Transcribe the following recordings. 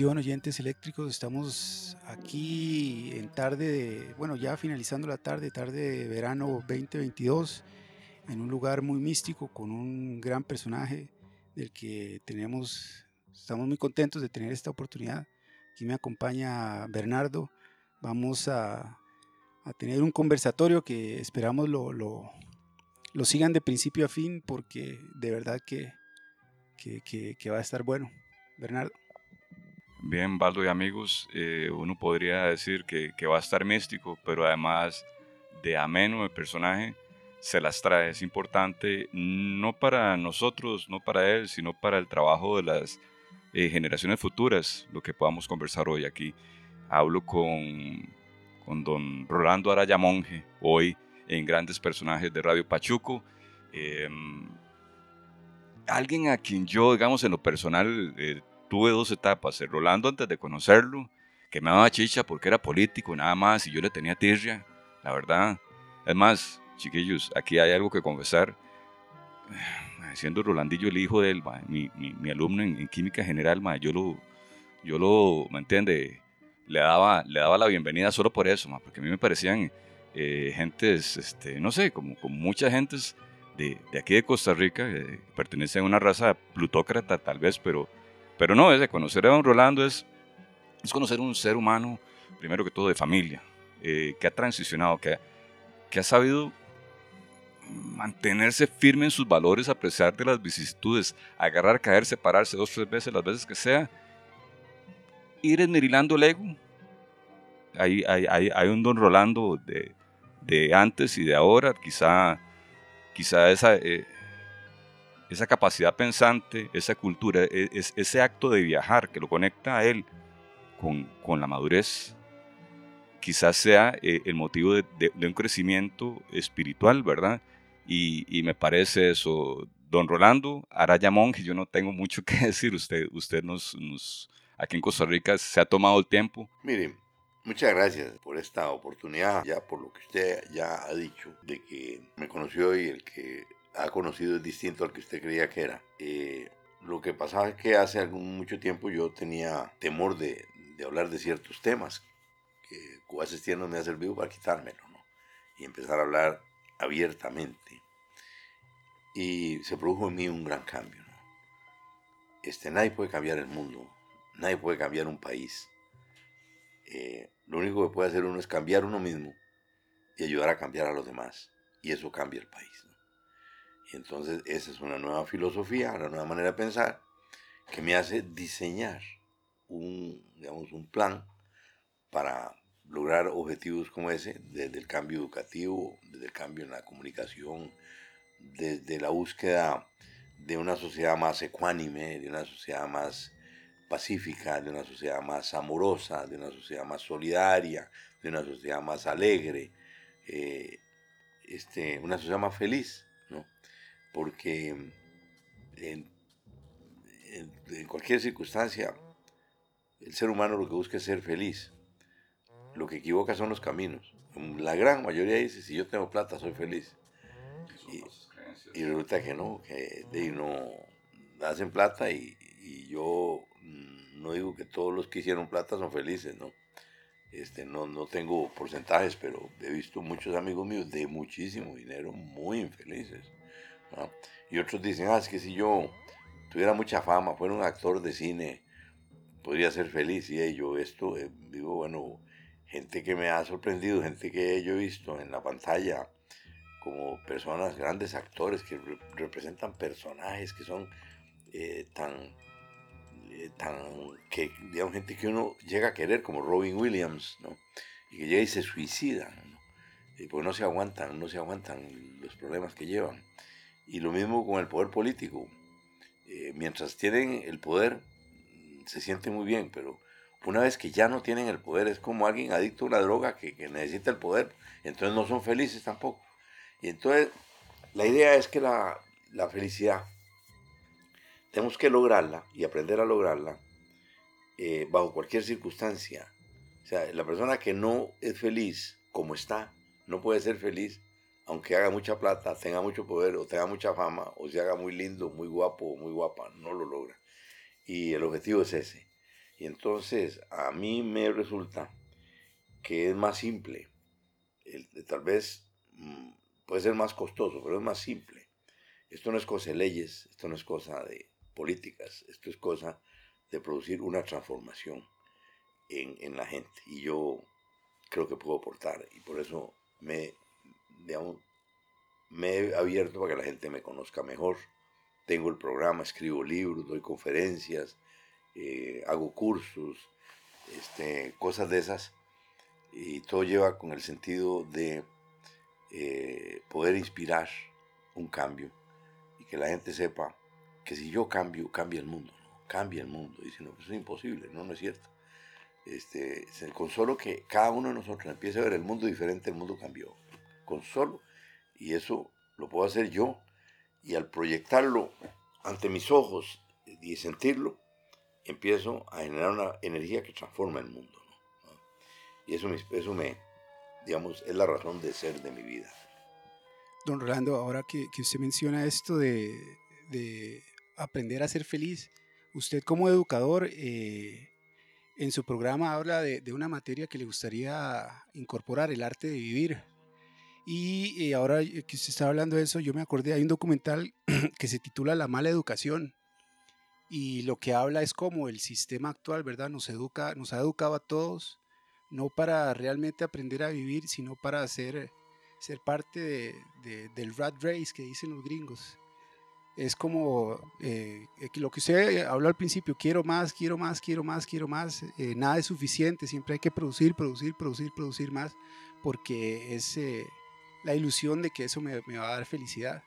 Oyentes eléctricos, estamos aquí en tarde de, bueno, ya finalizando la tarde, tarde de verano 2022, en un lugar muy místico con un gran personaje del que tenemos, estamos muy contentos de tener esta oportunidad. Aquí me acompaña Bernardo, vamos a, tener un conversatorio que esperamos lo, lo, lo, sigan de principio a fin porque de verdad que, que, que va a estar bueno. Bernardo. Bien, Baldo y amigos, eh, uno podría decir que, va a estar místico, pero además de ameno el personaje, se las trae. Es importante no para nosotros, no para él, sino para el trabajo de las eh, generaciones futuras, lo que podamos conversar hoy aquí. Hablo con, con don Rolando Araya Monge, hoy en Grandes Personajes de Radio Pachuco. Eh, alguien a quien yo, digamos, en lo personal eh, tuve dos etapas. El Rolando antes de conocerlo, que me daba chicha porque era político nada más y yo le tenía tirria, la verdad. Es más, chiquillos, aquí hay algo que confesar. Siendo Rolandillo el hijo de él, mi, mi, mi, alumno en, en, química general, ma, yo lo, yo lo, ¿me entiende? Le daba, le daba la bienvenida solo por eso, ma, porque a mí me parecían eh, gentes, este, no sé, como, como muchas gentes de, de, aquí de Costa Rica, eh, pertenecen a una raza plutócrata tal vez, pero pero no, es de conocer a don Rolando es, es conocer un ser humano, primero que todo, de familia, eh, que ha transicionado, que, que ha sabido mantenerse firme en sus valores a pesar de las vicisitudes, agarrar, caer, separarse dos, tres veces, las veces que sea, ir esmerilando el ego. Hay, hay, hay, hay un don Rolando de, de, antes y de ahora, quizá, quizá esa, eh, esa capacidad pensante, esa cultura, e, es, ese acto de viajar que lo conecta a él con, con la madurez, quizás sea eh, el motivo de, de, de, un crecimiento espiritual, ¿verdad? Y, y, me parece eso. Don Rolando Araya Monge, yo no tengo mucho que decir, usted, usted nos, nos, aquí en Costa Rica se ha tomado el tiempo. Miren, Muchas gracias por esta oportunidad, ya por lo que usted ya ha dicho, de que me conoció y el que ha conocido es distinto al que usted creía que era. Eh, lo que pasaba es que hace algún, mucho tiempo yo tenía temor de, hablar de ciertos temas que Cubases no me ha servido para quitármelo, ¿no? Y empezar a hablar abiertamente. Y se produjo en mí un gran cambio. Este, nadie puede cambiar el mundo, nadie puede cambiar un país. Eh, lo único que puede hacer uno es cambiar uno mismo y ayudar a cambiar a los demás. Y eso cambia el país. Entonces esa es una nueva filosofía, una nueva manera de pensar que me hace diseñar un, digamos, un plan para lograr objetivos como ese, desde el cambio educativo, desde el cambio en la comunicación, desde la búsqueda de una sociedad más ecuánime, de una sociedad más pacífica, de una sociedad más amorosa, de una sociedad más solidaria, de una sociedad más alegre, eh, este, una sociedad más feliz porque en, en, en, cualquier circunstancia el ser humano lo que busca es ser feliz. Lo que equivoca son los caminos. La gran mayoría dice, si yo tengo plata, soy feliz. Y, y resulta que no, que de no hacen plata y, y, yo no digo que todos los que hicieron plata son felices, ¿no? Este, no, no tengo porcentajes, pero he visto muchos amigos míos de muchísimo dinero muy infelices. Y otros dicen, ah, es que si yo tuviera mucha fama, fuera un actor de cine, podría ser feliz. Y yo esto, eh, digo, bueno, gente que me ha sorprendido, gente que yo he visto en la pantalla como personas, grandes actores que re representan personajes que son eh, tan, eh, tan, que digamos, gente que uno llega a querer, como Robin Williams, ¿no? Y que llega y se suicida, ¿no? Y porque no se aguantan, no se aguantan los problemas que llevan. Y lo mismo con el poder político. Eh, mientras tienen el poder, se sienten muy bien, pero una vez que ya no tienen el poder, es como alguien adicto a una droga que, que necesita el poder, entonces no son felices tampoco. Y entonces la idea es que la, la felicidad tenemos que lograrla y aprender a lograrla eh, bajo cualquier circunstancia. O sea, la persona que no es feliz como está, no puede ser feliz aunque haga mucha plata, tenga mucho poder o tenga mucha fama, o se haga muy lindo, muy guapo o muy guapa, no lo logra. Y el objetivo es ese. Y entonces a mí me resulta que es más simple. tal vez mm, puede ser más costoso, pero es más simple. Esto no es cosa de leyes, esto no es cosa de políticas, esto es cosa de producir una transformación en, en la gente. Y yo creo que puedo aportar y por eso me, digamos, me he abierto para que la gente me conozca mejor. Tengo el programa, escribo libros, doy conferencias, eh, hago cursos, este, cosas de esas. Y todo lleva con el sentido de eh, poder inspirar un cambio y que la gente sepa que si yo cambio, cambia el mundo. Cambia el mundo. Y si no, pues es imposible, no, no es cierto. Este, con solo que cada uno de nosotros empiece a ver el mundo diferente, el mundo cambió. Con solo. Y eso lo puedo hacer yo. Y al proyectarlo ante mis ojos y sentirlo, empiezo a generar una energía que transforma el mundo. Y eso me, eso me, digamos, es la razón de ser de mi vida. Don Rolando, ahora que, que usted menciona esto de, de, aprender a ser feliz, usted como educador eh, en su programa habla de, de, una materia que le gustaría incorporar, el arte de vivir. Y eh, ahora que usted está hablando de eso, yo me acordé, hay un documental que se titula La mala educación. Y lo que habla es como el sistema actual, ¿verdad? Nos educa, nos ha educado a todos, no para realmente aprender a vivir, sino para ser, ser parte de, del rat race que dicen los gringos es como eh, lo que usted habló al principio, quiero más, quiero más, quiero más, quiero más, eh, nada es suficiente, siempre hay que producir, producir, producir, producir más, porque es eh, la ilusión de que eso me, va a dar felicidad.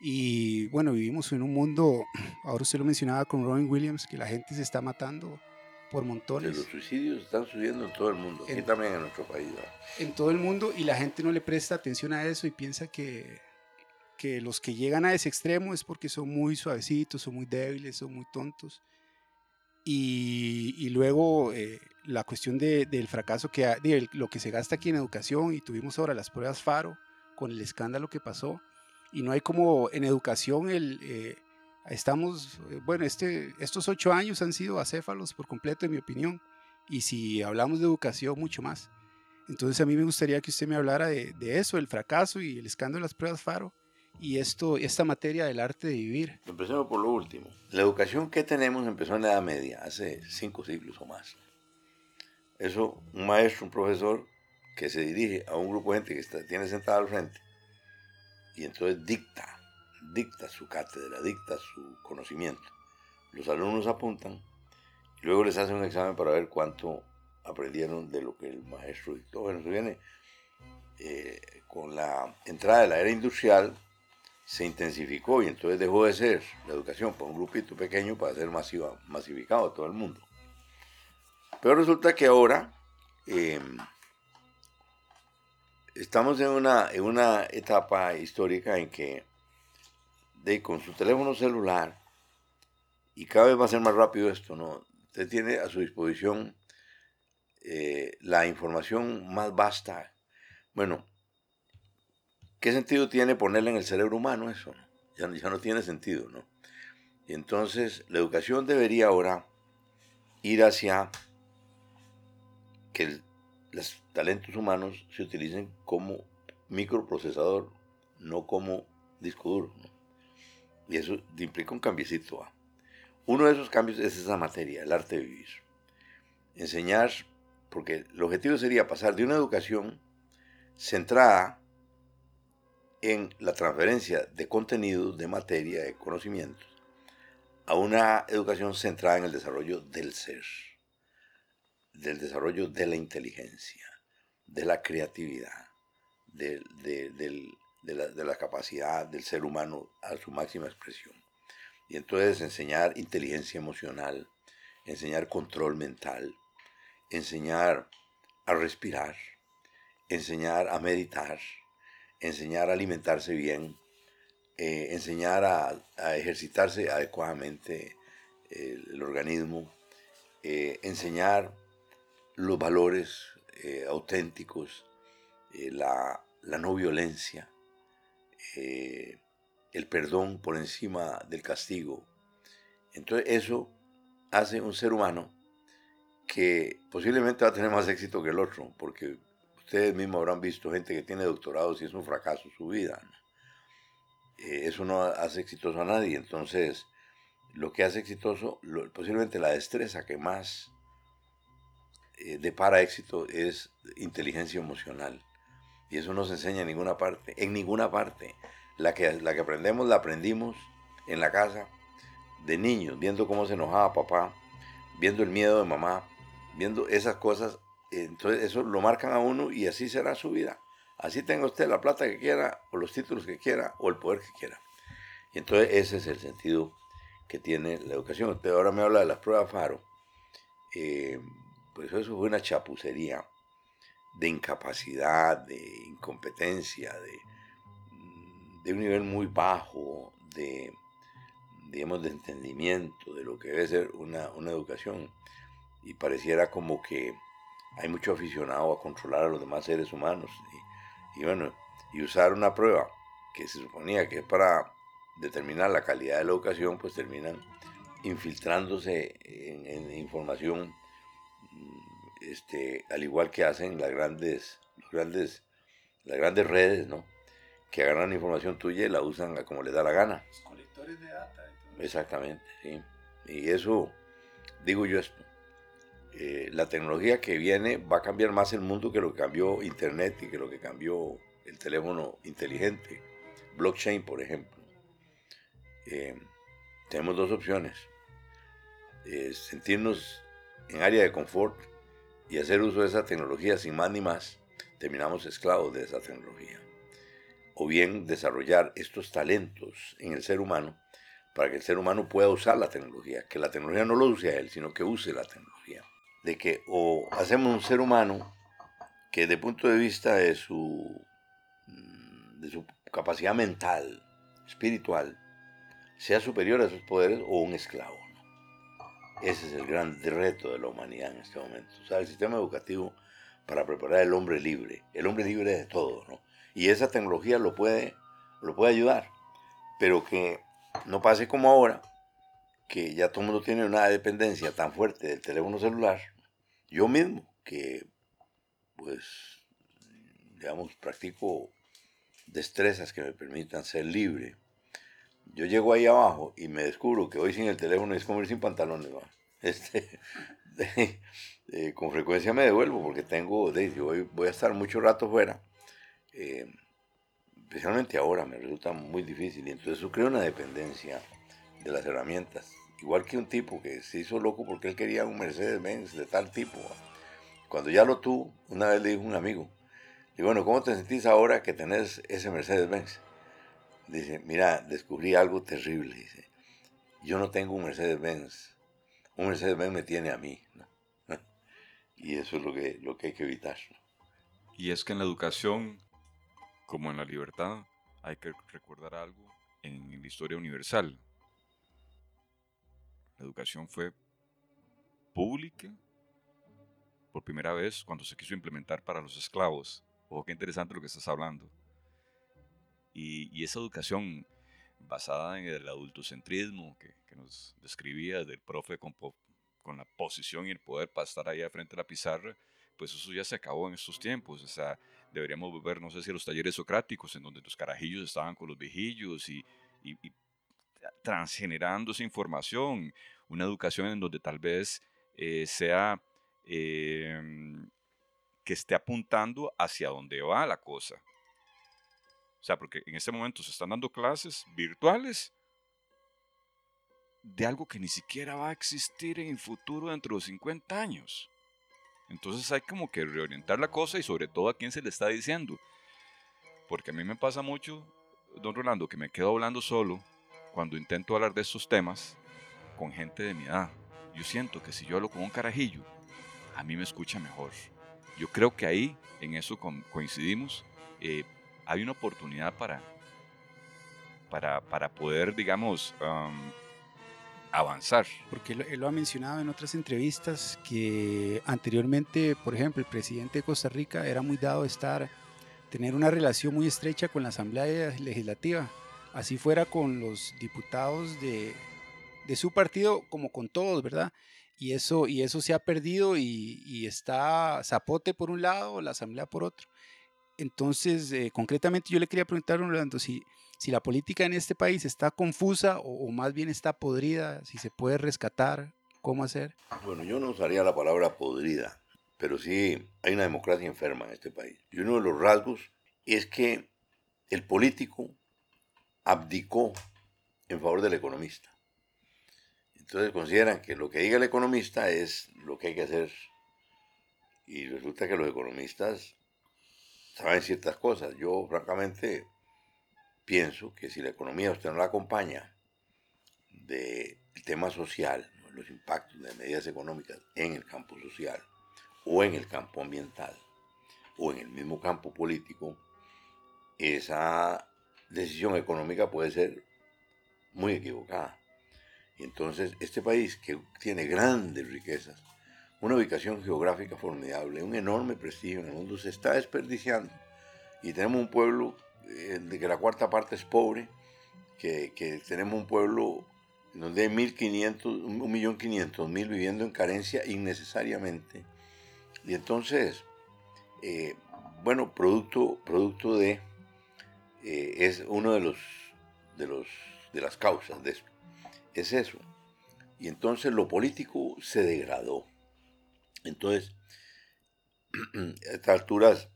Y bueno, vivimos en un mundo, ahora usted lo mencionaba con Robin Williams, que la gente se está matando por montones. los suicidios están subiendo en todo el mundo, aquí también en nuestro país. En todo el mundo, y la gente no le presta atención a eso y piensa que que los que llegan a ese extremo es porque son muy suavecitos, son muy débiles, son muy tontos. Y, luego eh, la cuestión del fracaso, que de lo que se gasta aquí en educación, y tuvimos ahora las pruebas FARO con el escándalo que pasó, y no hay como en educación el... Eh, estamos, eh, bueno, este, estos ocho años han sido acéfalos por completo, en mi opinión, y si hablamos de educación, mucho más. Entonces a mí me gustaría que usted me hablara de, de eso, el fracaso y el escándalo de las pruebas FARO, y esto, esta materia del arte de vivir. Empecemos por lo último. La educación que tenemos empezó en la Edad Media, hace cinco siglos o más. Eso, un maestro, un profesor que se dirige a un grupo de gente que está, tiene sentada al frente y entonces dicta, dicta su cátedra, dicta su conocimiento. Los alumnos apuntan y luego les hacen un examen para ver cuánto aprendieron de lo que el maestro dictó. Bueno, viene eh, con la entrada de la era industrial, se intensificó y entonces dejó de ser la educación para un grupito pequeño para ser masiva, masificado a todo el mundo. Pero resulta que ahora em, estamos en una, en una etapa histórica en que de, con su teléfono celular, y cada vez va a ser más rápido esto, ¿no? Usted tiene a su disposición eh, la información más vasta. Bueno, ¿Qué sentido tiene ponerle en el cerebro humano eso? Ya, no tiene sentido, ¿no? Y entonces la educación debería ahora ir hacia que los talentos humanos se utilicen como microprocesador, no como disco duro. Y eso implica un cambiecito. Uno de esos cambios es esa materia, el arte de vivir. Enseñar, porque el objetivo sería pasar de una educación centrada en la transferencia de contenidos, de materia, de conocimientos, a una educación centrada en el desarrollo del ser, del desarrollo de la inteligencia, de la creatividad, de, la, de la capacidad del ser humano a su máxima expresión. Y entonces enseñar inteligencia emocional, enseñar control mental, enseñar a respirar, enseñar a meditar, enseñar a alimentarse bien, eh, enseñar a, ejercitarse adecuadamente el, organismo, eh, enseñar los valores eh, auténticos, la, la, no violencia, el perdón por encima del castigo. Entonces eso hace un ser humano que posiblemente va a tener más éxito que el otro, porque ustedes mismos habrán visto gente que tiene doctorados y es un fracaso su vida. Eh, eso no hace exitoso a nadie, entonces lo que hace exitoso, posiblemente la destreza que más eh, depara éxito es inteligencia emocional. Y eso no se enseña en ninguna parte, en ninguna parte. La que, la que aprendemos la aprendimos en la casa de niños, viendo cómo se enojaba papá, viendo el miedo de mamá, viendo esas cosas. Entonces eso lo marcan a uno y así será su vida. Así tenga usted la plata que quiera, o los títulos que quiera, o el poder que quiera. Y entonces ese es el sentido que tiene la educación. Usted ahora me habla de las pruebas FARO. Eh, pues eso fue una chapucería de incapacidad, de incompetencia, de, mm, de un nivel muy bajo, de, digamos, de entendimiento de lo que debe ser una, educación. Y pareciera como que hay mucho aficionado a controlar a los demás seres humanos. Y, bueno, y usar una prueba que se suponía que es para determinar la calidad de la educación, pues terminan infiltrándose en, en información este, al igual que hacen las grandes, grandes, las grandes redes, ¿no? Que agarran información tuya y la usan como les da la gana. Los colectores de data. Exactamente, sí. Y eso, digo yo esto, eh, la tecnología que viene va a cambiar más el mundo que lo que cambió Internet y que lo que cambió el teléfono inteligente. Blockchain, por ejemplo. Eh, tenemos dos opciones. Eh, sentirnos en área de confort y hacer uso de esa tecnología sin más ni más, terminamos esclavos de esa tecnología. O bien desarrollar estos talentos en el ser humano para que el ser humano pueda usar la tecnología, que la tecnología no lo use a él, sino que use la tecnología. De que o hacemos un ser humano que de punto de vista de su, de su capacidad mental, espiritual, sea superior a sus poderes o un esclavo. Ese es el gran reto de la humanidad en este momento. O el sistema educativo para preparar al hombre libre, el hombre libre de todo, ¿no? Y esa tecnología lo puede, lo puede ayudar, pero que no pase como ahora, que ya todo el mundo tiene una dependencia tan fuerte del teléfono celular. Yo mismo, que pues, digamos, practico destrezas que me permitan ser libre, yo llego ahí abajo y me descubro que hoy sin el teléfono es como ir sin pantalones. Este, con frecuencia me devuelvo porque tengo, de, voy, voy, a estar mucho rato fuera. Eh, especialmente ahora me resulta muy difícil y entonces eso crea una dependencia de las herramientas. Igual que un tipo que se hizo loco porque él quería un Mercedes-Benz de tal tipo. Cuando ya lo tuvo, una vez le dijo un amigo, y bueno, ¿cómo te sentís ahora que tenés ese Mercedes-Benz? Dice, mira, descubrí algo terrible. Dice, yo no tengo un Mercedes-Benz. Un Mercedes-Benz me tiene a mí. y eso es lo que, lo que hay que evitar. Y es que en la educación, como en la libertad, hay que recordar algo en la historia universal. La educación fue pública por primera vez cuando se quiso implementar para los esclavos. Ojo, qué interesante lo que estás hablando. Y, esa educación basada en el adultocentrismo que, que nos describía del profe con, con, la posición y el poder para estar ahí frente a la pizarra, pues eso ya se acabó en estos tiempos. O sea, deberíamos volver, no sé si a los talleres socráticos, en donde los carajillos estaban con los viejillos y, y, y transgenerando esa información. Una educación en donde tal vez eh, sea eh, que esté apuntando hacia dónde va la cosa. O sea, porque en este momento se están dando clases virtuales de algo que ni siquiera va a existir en el futuro dentro de 50 años. Entonces hay como que reorientar la cosa y sobre todo a quién se le está diciendo. Porque a mí me pasa mucho, don Rolando, que me quedo hablando solo cuando intento hablar de estos temas con gente de mi edad. Yo siento que si yo hablo con un carajillo, a mí me escucha mejor. Yo creo que ahí, en eso coincidimos. Eh, hay una oportunidad para, para, para poder, digamos, avanzar. Porque él, lo ha mencionado en otras entrevistas que anteriormente, por ejemplo, el presidente de Costa Rica era muy dado a estar, tener una relación muy estrecha con la Asamblea Legislativa, así fuera con los diputados de, de su partido como con todos, ¿verdad? Y eso, y eso se ha perdido y, está Zapote por un lado, la Asamblea por otro. Entonces, eh, concretamente yo le quería preguntar, Orlando, si, si la política en este país está confusa o, o, más bien está podrida, si se puede rescatar, cómo hacer. Bueno, yo no usaría la palabra podrida, pero sí hay una democracia enferma en este país. Y uno de los rasgos es que el político abdicó en favor del economista. Entonces consideran que lo que diga el economista es lo que hay que hacer. Y resulta que los economistas saben ciertas cosas. Yo francamente pienso que si la economía usted no la acompaña del tema social, los impactos de medidas económicas en el campo social o en el campo ambiental o en el mismo campo político, esa decisión económica puede ser muy equivocada. Entonces este país que tiene grandes riquezas, una ubicación geográfica formidable, un enorme prestigio en el mundo, se está desperdiciando. Y tenemos un pueblo eh, de que la cuarta parte es pobre, que, tenemos un pueblo donde hay 1.500, 1.500.000 viviendo en carencia innecesariamente. Y entonces, eh, bueno, producto, producto de, eh, es uno de los, de los, de las causas de esto es eso. Y entonces lo político se degradó. Entonces, a estas alturas,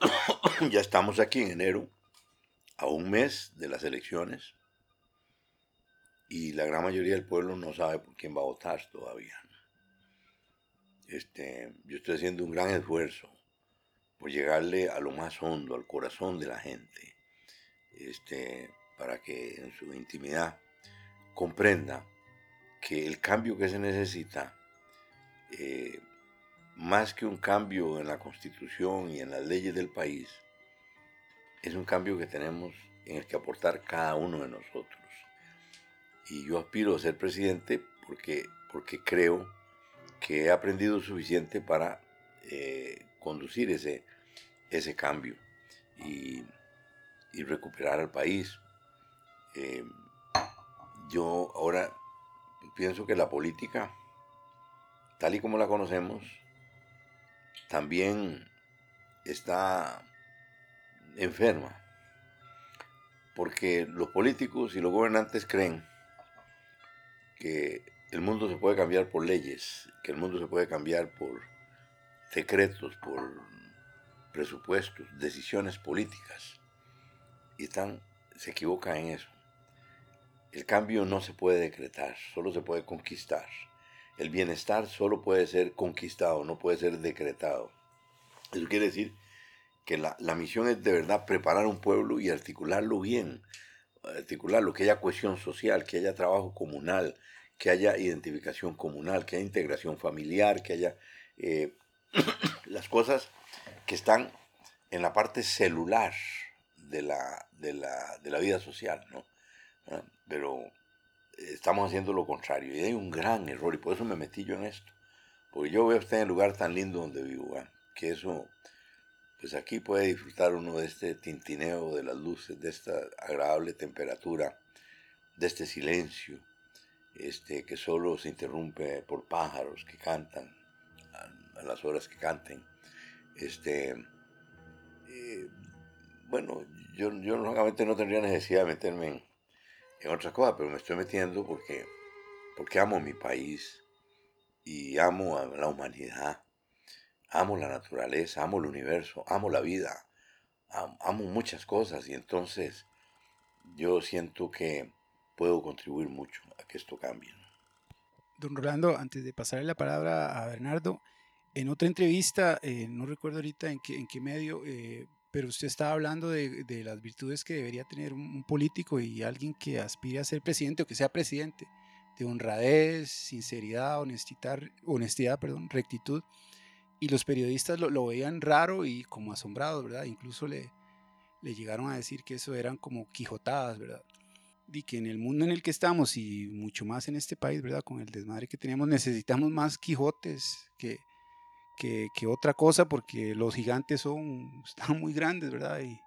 ya estamos aquí en enero, a un mes de las elecciones, y la gran mayoría del pueblo no sabe por quién va a votar todavía. Este, yo estoy haciendo un gran esfuerzo por llegarle a lo más hondo, al corazón de la gente. Este, para que en su intimidad comprenda que el cambio que se necesita, eh, más que un cambio en la constitución y en las leyes del país, es un cambio que tenemos en el que aportar cada uno de nosotros. Y yo aspiro a ser presidente porque, porque creo que he aprendido suficiente para eh, conducir ese, ese cambio y, y recuperar al país. Eh, yo ahora pienso que la política, tal y como la conocemos, también está enferma. Porque los políticos y los gobernantes creen que el mundo se puede cambiar por leyes, que el mundo se puede cambiar por decretos, por presupuestos, decisiones políticas. Y están, se equivocan en eso. El cambio no se puede decretar, solo se puede conquistar. El bienestar solo puede ser conquistado, no puede ser decretado. Eso quiere decir que la, misión es de verdad preparar un pueblo y articularlo bien, articularlo, que haya cohesión social, que haya trabajo comunal, que haya identificación comunal, que haya integración familiar, que haya eh, las cosas que están en la parte celular de la, de la, de la vida social, ¿no? pero estamos haciendo lo contrario y hay un gran error y por eso me metí yo en esto. Porque yo veo usted en el lugar tan lindo donde vivo, que eso, pues aquí puede disfrutar uno de este tintineo de las luces, de esta agradable temperatura, de este silencio, este, que solo se interrumpe por pájaros que cantan a, las horas que canten. Este, eh, bueno, yo, yo no tendría necesidad de meterme en, en otra cosa, pero me estoy metiendo porque, porque amo mi país y amo a la humanidad, amo la naturaleza, amo el universo, amo la vida, amo, muchas cosas y entonces yo siento que puedo contribuir mucho a que esto cambie. Don Rolando, antes de pasarle la palabra a Bernardo, en otra entrevista, eh, no recuerdo ahorita en qué, en qué medio, eh, pero usted estaba hablando de, de las virtudes que debería tener un, político y alguien que aspire a ser presidente o que sea presidente, de honradez, sinceridad, honestidad, honestidad perdón, rectitud. Y los periodistas lo, lo veían raro y como asombrados, ¿verdad? Incluso le, le llegaron a decir que eso eran como quijotadas, ¿verdad? Y que en el mundo en el que estamos y mucho más en este país, ¿verdad? Con el desmadre que tenemos, necesitamos más quijotes que, que, otra cosa porque los gigantes son, están muy grandes, ¿verdad? Y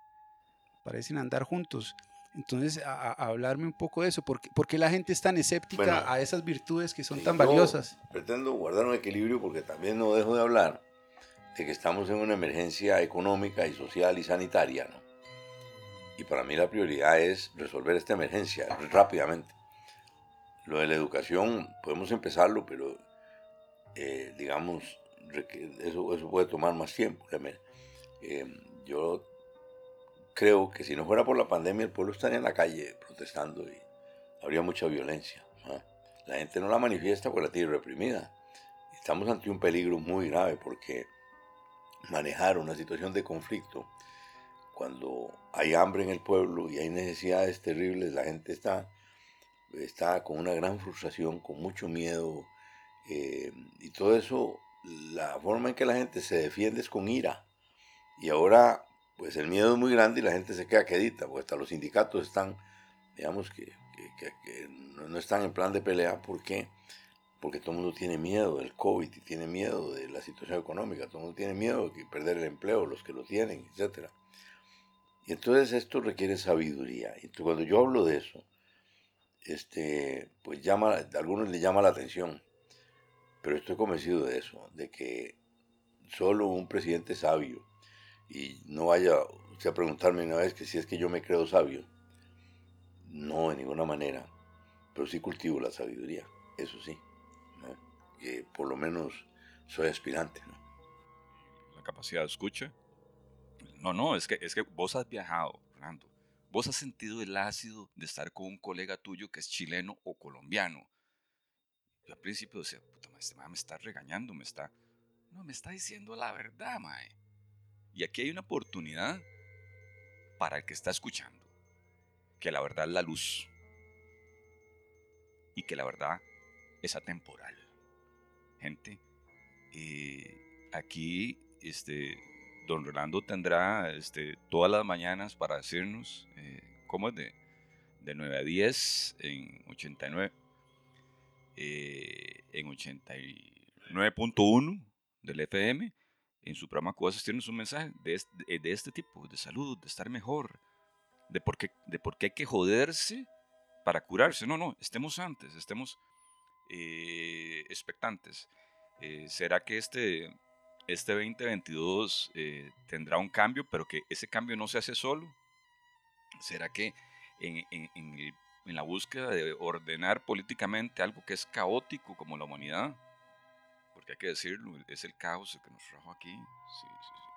parecen andar juntos. Entonces, a, hablarme un poco de eso, ¿por qué, la gente es tan escéptica a esas virtudes que son tan valiosas? Pretendo guardar un equilibrio porque también no dejo de hablar de que estamos en una emergencia económica y social y sanitaria, ¿no? Y para mí la prioridad es resolver esta emergencia rápidamente. Lo de la educación podemos empezarlo, pero eh, digamos, eso, eso puede tomar más tiempo. Eh, yo creo que si no fuera por la pandemia, el pueblo estaría en la calle protestando y habría mucha violencia. La gente no la manifiesta porque la tiene reprimida. Estamos ante un peligro muy grave porque manejar una situación de conflicto cuando hay hambre en el pueblo y hay necesidades terribles, la gente está, está con una gran frustración, con mucho miedo, eh, y todo eso, la forma en que la gente se defiende es con ira. Y ahora pues el miedo es muy grande y la gente se queda quedita, porque hasta los sindicatos están, digamos que, no están en plan de pelea, ¿por qué? Porque todo el mundo tiene miedo del COVID y tiene miedo de la situación económica, todo el mundo tiene miedo de perder el empleo, los que lo tienen, etc. Y entonces esto requiere sabiduría. Y cuando yo hablo de eso, este, pues llama, a algunos le llama la atención, pero estoy convencido de eso, de que solo un presidente sabio, y no vaya usted a preguntarme una vez que si es que yo me creo sabio. No, de ninguna manera. Pero sí cultivo la sabiduría, eso sí. Que por lo menos soy aspirante. La capacidad de escucha. No, no, es que, es que vos has viajado, Fernando. Vos has sentido el ácido de estar con un colega tuyo que es chileno o colombiano. Yo al principio decía, puta, este me está regañando, me está... No, me está diciendo la verdad, mae. Y aquí hay una oportunidad para el que está escuchando, que la verdad es la luz y que la verdad es atemporal. Gente, eh, aquí este, don Rolando tendrá este, todas las mañanas para decirnos eh, cómo es de, de 9 a 10 en 89, eh, en 89.1 del FM en su programa Cosas tiene un mensaje de este, de este, tipo, de salud, de estar mejor, de por, qué, de por hay que joderse para curarse. No, no, estemos antes, estemos eh, expectantes. Eh, ¿Será que este, este 2022 eh, tendrá un cambio, pero que ese cambio no se hace solo? ¿Será que en, en, en la búsqueda de ordenar políticamente algo que es caótico como la humanidad, porque hay que decirlo, es el caos el que nos trajo aquí.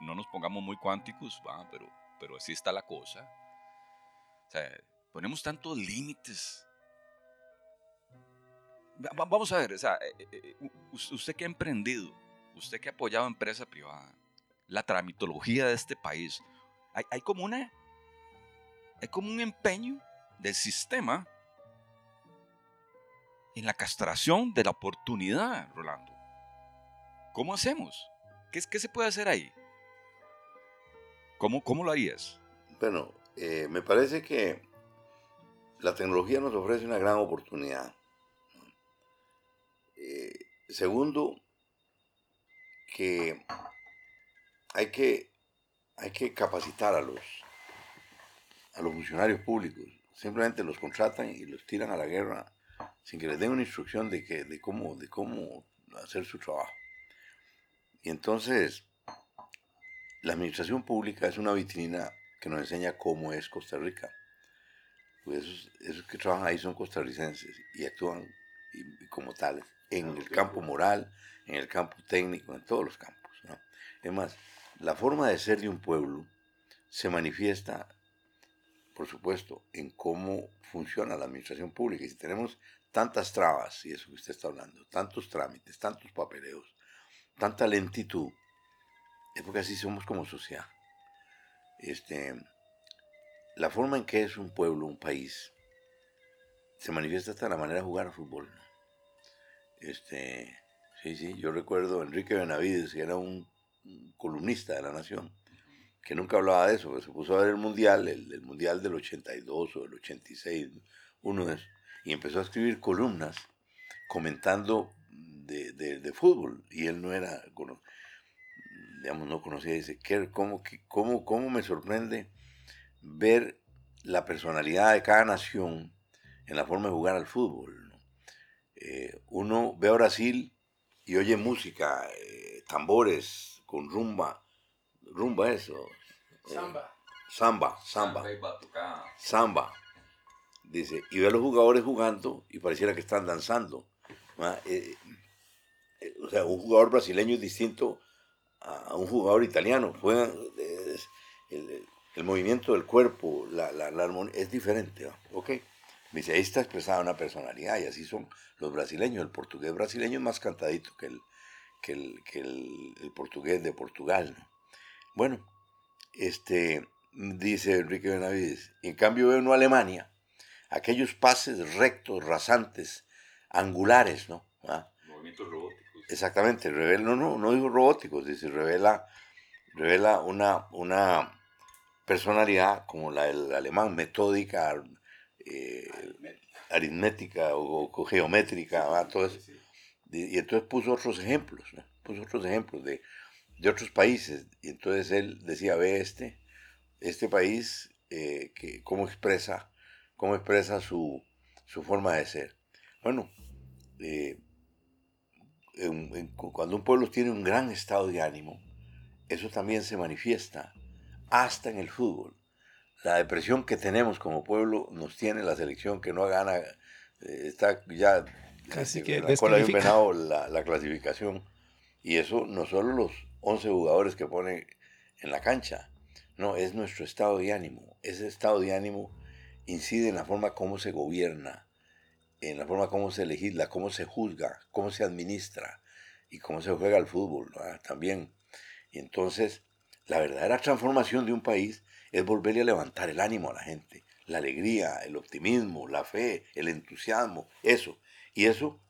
No nos pongamos muy cuánticos, pero, pero así está la cosa. O sea, ponemos tantos límites. Vamos a ver, o sea, eh, eh, eh, usted que ha emprendido, usted que ha apoyado a empresa privada, la tramitología de este país, hay, hay como una, hay como un empeño del sistema en la castración de la oportunidad, Rolando. ¿Cómo hacemos? ¿Qué, qué se puede hacer ahí? ¿Cómo, cómo lo harías? Bueno, eh, me parece que la tecnología nos ofrece una gran oportunidad. Eh, segundo, que hay que, hay que capacitar a los, a los funcionarios públicos. Simplemente los contratan y los tiran a la guerra sin que les den una instrucción de, que, de, cómo, de cómo hacer su trabajo. Y entonces, la administración pública es una vitrina que nos enseña cómo es Costa Rica. Pues esos, que trabajan ahí son costarricenses y actúan como tales en el campo moral, en el campo técnico, en todos los campos. ¿no? Es más, la forma de ser de un pueblo se manifiesta, por supuesto, en cómo funciona la administración pública. Y si tenemos tantas trabas, y eso que usted está hablando, tantos trámites, tantos papeleos, tanta lentitud, es porque así somos como sociedad. Este, la forma en que es un pueblo, un país, se manifiesta hasta la manera de jugar a fútbol. Este, sí, sí, yo recuerdo a Enrique Benavides, que era un, columnista de la Nación, que nunca hablaba de eso, que se puso a ver el Mundial, el, Mundial del 82 o del 86, uno de esos, y empezó a escribir columnas comentando de, fútbol y él no era, digamos, no conocía, dice, ¿cómo, cómo, ¿cómo me sorprende ver la personalidad de cada nación en la forma de jugar al fútbol. Eh, uno ve a Brasil y oye música, eh, tambores con rumba, rumba eso. Samba. Samba, samba. Samba. Dice, y ve a los jugadores jugando y pareciera que están danzando. o sea, un jugador brasileño es distinto a un jugador italiano. Juegan, el, el, movimiento del cuerpo, la, la, armonía, es diferente. ¿ok? Me dice, ahí está expresada una personalidad y así son los brasileños. El portugués brasileño es más cantadito que el, que el, que el, portugués de Portugal. Bueno, este, dice Enrique Benavides, en cambio ve uno Alemania, aquellos pases rectos, rasantes, angulares, ¿no? ¿Ah? Movimientos robóticos. Exactamente, revela, no, no, no digo robóticos, dice, revela, revela una, una personalidad como la del alemán, metódica, eh, aritmética o, geométrica, todo eso. Y entonces puso otros ejemplos, puso otros ejemplos de, de, otros países. Y entonces él decía, ve este, este país, eh, que, cómo expresa, cómo expresa su, su forma de ser. Bueno, eh, cuando un pueblo tiene un gran estado de ánimo, eso también se manifiesta hasta en el fútbol. La depresión que tenemos como pueblo nos tiene la selección que no gana, eh, está ya casi que la, la, clasificación. Y eso no solo los 11 jugadores que ponen en la cancha, no, es nuestro estado de ánimo. Ese estado de ánimo incide en la forma como se gobierna, en la forma como se legisla, cómo se juzga, cómo se administra y cómo se juega el fútbol también. Y entonces, la verdadera transformación de un país es volverle a levantar el ánimo a la gente, la alegría, el optimismo, la fe, el entusiasmo, eso. Y eso,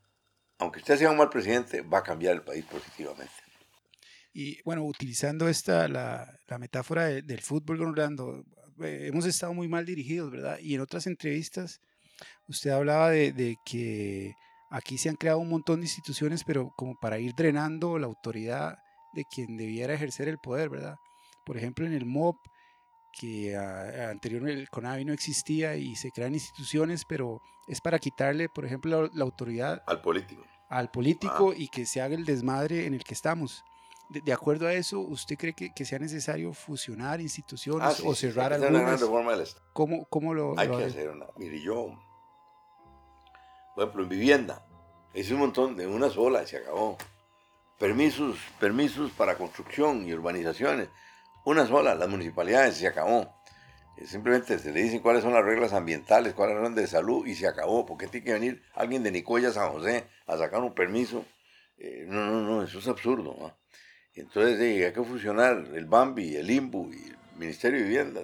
aunque usted sea un mal presidente, va a cambiar el país positivamente. Y bueno, utilizando esta, la, metáfora del fútbol, Orlando, eh, hemos estado muy mal dirigidos, ¿verdad? Y en otras entrevistas Usted hablaba de, que aquí se han creado un montón de instituciones, pero como para ir drenando la autoridad de quien debiera ejercer el poder, ¿verdad? Por ejemplo, en el MOP, que anteriormente el CONAVI no existía y se crean instituciones, pero es para quitarle, por ejemplo, la, autoridad al político. Al político y que se haga el desmadre en el que estamos. De, acuerdo a eso, ¿usted cree que, sea necesario fusionar instituciones ah, o cerrar algunas? ¿Cómo, ¿Cómo, lo Hay que hacer una. Mire, yo por ejemplo, en vivienda, es un montón de una sola y se acabó. Permisos, permisos para construcción y urbanizaciones, una sola, las municipalidades se acabó. Eh, simplemente se le dicen cuáles son las reglas ambientales, cuáles son de salud y se acabó. porque tiene que venir alguien de Nicoya, San José, a sacar un permiso? Eh, no, no, no, eso es absurdo. Entonces hay que fusionar el BAMBI, el IMBU y el Ministerio de Vivienda,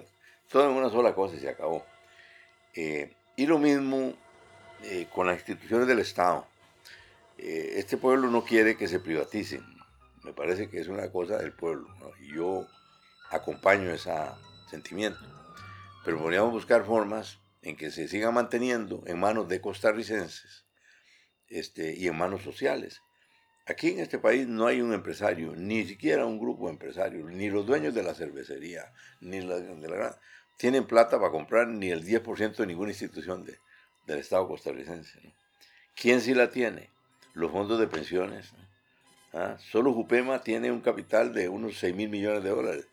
todo en una sola cosa y se acabó. Eh, y lo mismo eh, con las instituciones del Estado. Eh, este pueblo no quiere que se privaticen. Me parece que es una cosa del pueblo. Y yo acompaño ese sentimiento. Pero podríamos buscar formas en que se siga manteniendo en manos de costarricenses este, y en manos sociales. Aquí en este país no hay un empresario, ni siquiera un grupo de empresarios, ni los dueños de la cervecería, ni la, la tienen plata para comprar ni el 10% de ninguna institución de, del Estado costarricense. ¿Quién sí la tiene? Los fondos de pensiones. ¿Ah? Solo Jupema tiene un capital de unos 6 mil millones de dólares.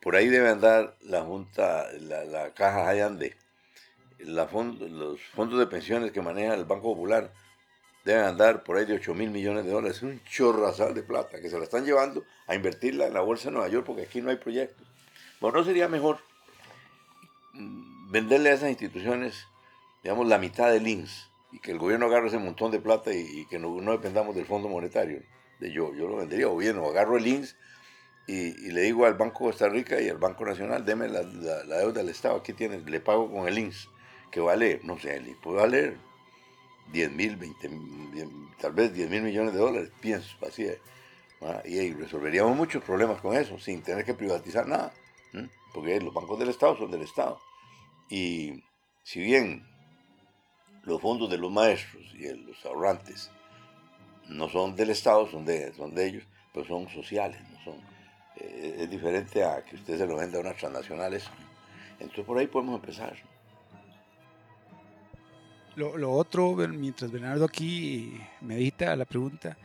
Por ahí debe andar la Junta, la, Caja Hayande. La los fondos de pensiones que maneja el Banco Popular deben andar por ahí de 8 mil millones de dólares. Es un chorrazal de plata que se la están llevando a invertirla en la Bolsa de Nueva York porque aquí no hay proyectos. Bueno, ¿no sería mejor mm, venderle a esas instituciones digamos, la mitad del INS y que el gobierno agarre ese montón de plata y, que no, dependamos del Fondo Monetario. De yo, yo lo vendería, gobierno, agarro el INS y, le digo al Banco de Costa Rica y al Banco Nacional, deme la, deuda del Estado, aquí tienes, le pago con el INS, que vale, no sé, puede valer 10 mil, 20, tal vez 10 mil millones de dólares, pienso, así es. Y, resolveríamos muchos problemas con eso, sin tener que privatizar nada, porque los bancos del Estado son del Estado. Y si bien los fondos de los maestros y los ahorrantes no son del Estado, son de, son de ellos, pero son sociales, no son, eh, es diferente a que usted se lo venda a unas transnacionales. Entonces por ahí podemos empezar. Lo, lo otro, mientras Bernardo aquí medita la pregunta,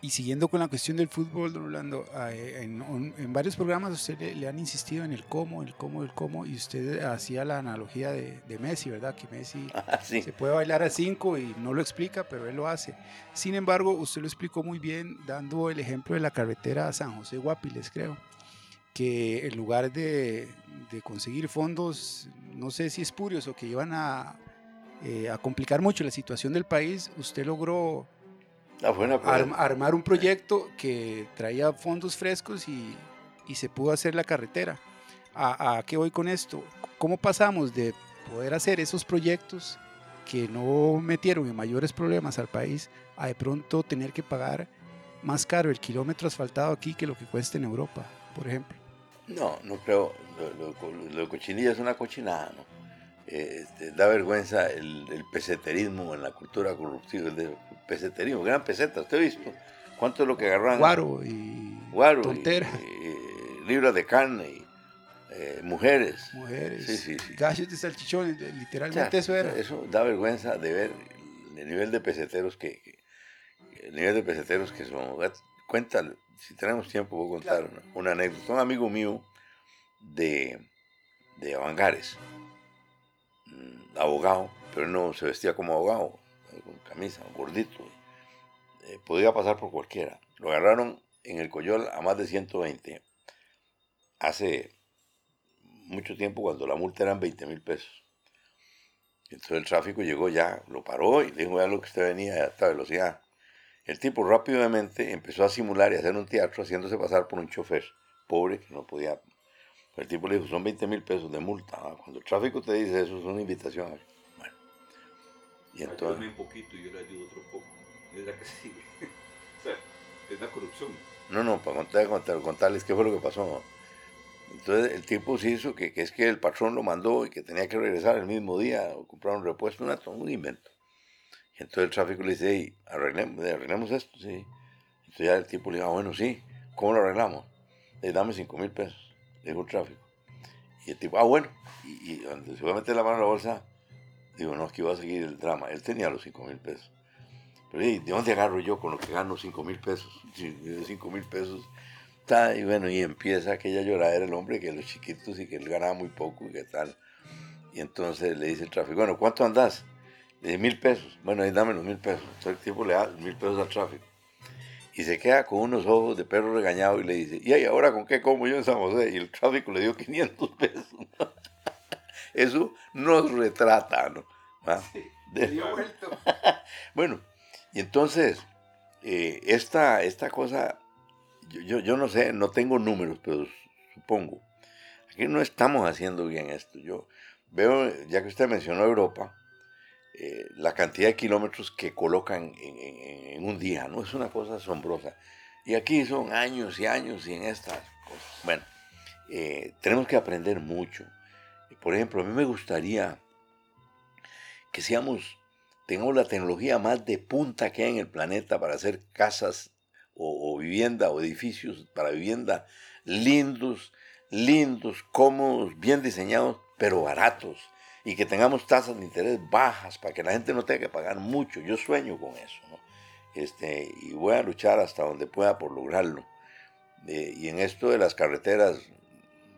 y siguiendo con la cuestión del fútbol, don Orlando, eh, en, en, varios programas usted le, han insistido en el cómo, el cómo, el cómo, y usted hacía la analogía de, de Messi, ¿verdad? Que Messi ah, se puede bailar a cinco y no lo explica, pero él lo hace. Sin embargo, usted lo explicó muy bien dando el ejemplo de la carretera San José Guapiles, creo, que en lugar de, de conseguir fondos, no sé si espurios o que iban a, eh, a complicar mucho la situación del país, usted logró armar un proyecto que traía fondos frescos y, y se pudo hacer la carretera. ¿A, ¿A, qué voy con esto? ¿Cómo pasamos de poder hacer esos proyectos que no metieron en mayores problemas al país a de pronto tener que pagar más caro el kilómetro asfaltado aquí que lo que cuesta en Europa, por ejemplo? No, no creo. Lo, lo, de cochinilla es una cochinada, ¿no? Este, da vergüenza el, el, peseterismo en la cultura corruptiva, el peseterismo, gran peseta, ¿usted ha visto? ¿Cuánto es lo que agarran? Guaro y Guaro tontera. Y, libras de carne y eh, mujeres. Mujeres. Sí, sí, sí. Gallos de salchichones, literalmente eso era. Eso da vergüenza de ver el nivel de peseteros que, el nivel de peseteros que somos. Cuéntale, si tenemos tiempo, voy a contar una, una, anécdota. Un amigo mío de, de Avangares abogado, pero no se vestía como abogado, con camisa, gordito. Eh, podía pasar por cualquiera. Lo agarraron en el Coyol a más de 120 hace mucho tiempo cuando la multa eran 20 mil pesos. Entonces el tráfico llegó ya, lo paró y dijo, vean lo que usted venía a esta velocidad. El tipo rápidamente empezó a simular y a hacer un teatro haciéndose pasar por un chofer pobre que no podía el tipo le dijo, son 20 mil pesos de multa. Ah, cuando el tráfico te dice eso, es una invitación. Bueno. Y entonces... un poquito y yo le ayudo otro poco. Es la que sigue. o sea, es la corrupción. No, no, para contar, contar, contarles qué fue lo que pasó. Entonces el tipo se hizo que, que, es que el patrón lo mandó y que tenía que regresar el mismo día o comprar un repuesto, una, un invento. Y entonces el tráfico le dice, hey, arreglemos, arreglemos esto, sí. Entonces ya el tipo le dijo, ah, bueno, sí, ¿cómo lo arreglamos? Le dame 5 mil pesos dijo el tráfico. Y el tipo, ah, bueno, y, cuando se va a meter la mano en la bolsa, digo, no, que iba a seguir el drama. Él tenía los 5 mil pesos. Pero, ¿de dónde agarro yo con lo que gano 5 mil pesos? 5 mil pesos. y bueno, y empieza aquella lloradera el hombre, que los chiquitos y que él ganaba muy poco y que tal. Y entonces le dice el tráfico, bueno, ¿cuánto andás? Le dice, mil pesos. Bueno, ahí dame los mil pesos. Entonces el tipo le da mil pesos al tráfico y se queda con unos ojos de perro regañado y le dice, ¿y ahora con qué como yo en San José? Y el tráfico le dio 500 pesos. Eso nos retrata, ¿no? ¿Ah? bueno, y entonces, eh, esta, esta cosa, yo, yo, no sé, no tengo números, pero supongo, aquí no estamos haciendo bien esto. Yo veo, ya que usted mencionó Europa, eh, la cantidad de kilómetros que colocan en, un día, ¿no? Es una cosa asombrosa. Y aquí son años y años y en estas cosas. Bueno, eh, tenemos que aprender mucho. Por ejemplo, a mí me gustaría que seamos, tengamos la tecnología más de punta que hay en el planeta para hacer casas o, o vivienda o edificios para vivienda lindos, lindos, cómodos, bien diseñados, pero baratos y que tengamos tasas de interés bajas para que la gente no tenga que pagar mucho. Yo sueño con eso. Este, y voy a luchar hasta donde pueda por lograrlo. Eh, y en esto de las carreteras,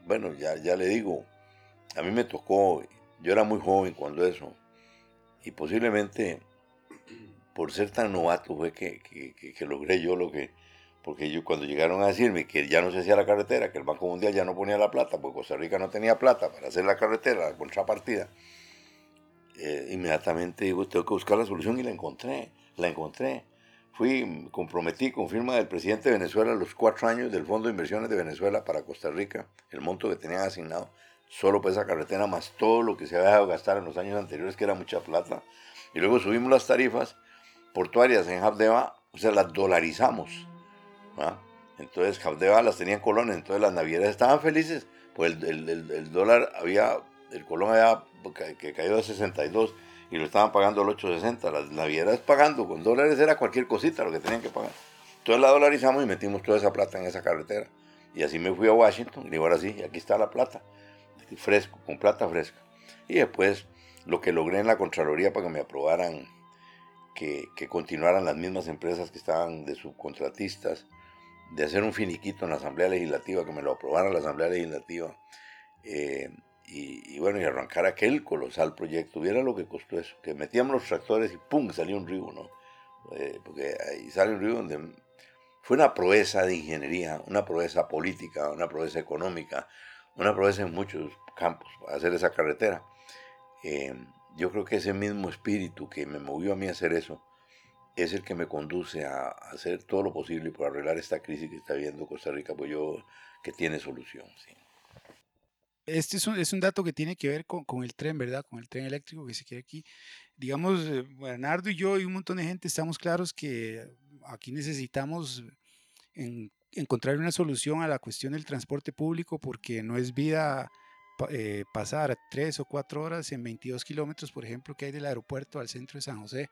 bueno, ya, ya le digo, a mí me tocó, yo era muy joven cuando eso, y posiblemente por ser tan novato fue que, que logré yo lo que, porque ellos cuando llegaron a decirme que ya no se hacía la carretera, que el Banco Mundial ya no ponía la plata, porque Costa Rica no tenía plata para hacer la carretera, la contrapartida, eh, inmediatamente digo, tengo que buscar la solución y la encontré, la encontré. Fui, comprometí con firma del presidente de Venezuela los cuatro años del Fondo de Inversiones de Venezuela para Costa Rica, el monto que tenían asignado, solo para esa carretera, más todo lo que se había dejado gastar en los años anteriores, que era mucha plata. Y luego subimos las tarifas portuarias en Habdeba, o sea, las dolarizamos entonces Cabdeva las tenía en colones, entonces las navieras estaban felices, pues el, dólar había, el colón había que cayó a 62 y lo estaban pagando al 8.60, las navieras pagando con dólares era cualquier cosita lo que tenían que pagar. Entonces la dolarizamos y metimos toda esa plata en esa carretera. Y así me fui a Washington y ahora sí, aquí está la plata. fresco, con plata fresca. Y después lo que logré en la Contraloría para que me aprobaran que, que continuaran las mismas empresas que estaban de subcontratistas, de hacer un finiquito en la Asamblea Legislativa, que me lo aprobara la Asamblea Legislativa, eh, y, bueno, y arrancar aquel colosal proyecto. Viera lo que costó eso, que metíamos los tractores y ¡pum! salió un río, ¿no? Eh, porque ahí sale un río donde fue una proeza de ingeniería, una proeza política, una proeza económica, una proeza en muchos campos hacer esa carretera. Eh, yo creo que ese mismo espíritu que me movió a mí a hacer eso es el que me conduce a hacer todo lo posible por arreglar esta crisis que está viviendo Costa Rica, pues yo que tiene solución. Este es un, es un, dato que tiene que ver con, con, el tren, ¿verdad? Con el tren eléctrico que se quiere aquí. Digamos, eh, Bernardo y yo y un montón de gente estamos claros que aquí necesitamos en, encontrar una solución a la cuestión del transporte público porque no es vida eh, pasar tres o cuatro horas en 22 kilómetros, por ejemplo, que hay del aeropuerto al centro de San José.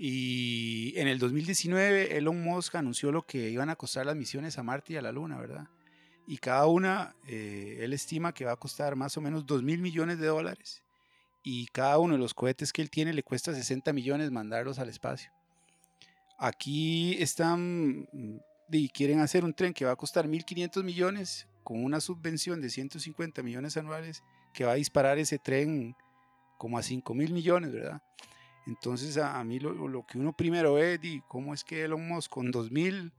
Y en el 2019 Elon Musk anunció lo que iban a costar las misiones a Marte y a la Luna, ¿verdad? Y cada una, eh, él estima que va a costar más o menos 2 mil millones de dólares. Y cada uno de los cohetes que él tiene le cuesta 60 millones mandarlos al espacio. Aquí están y quieren hacer un tren que va a costar 1.500 millones con una subvención de 150 millones anuales que va a disparar ese tren como a 5 mil millones, ¿verdad? Entonces a, mí lo, que uno primero ve y cómo es que Elon Musk con 2000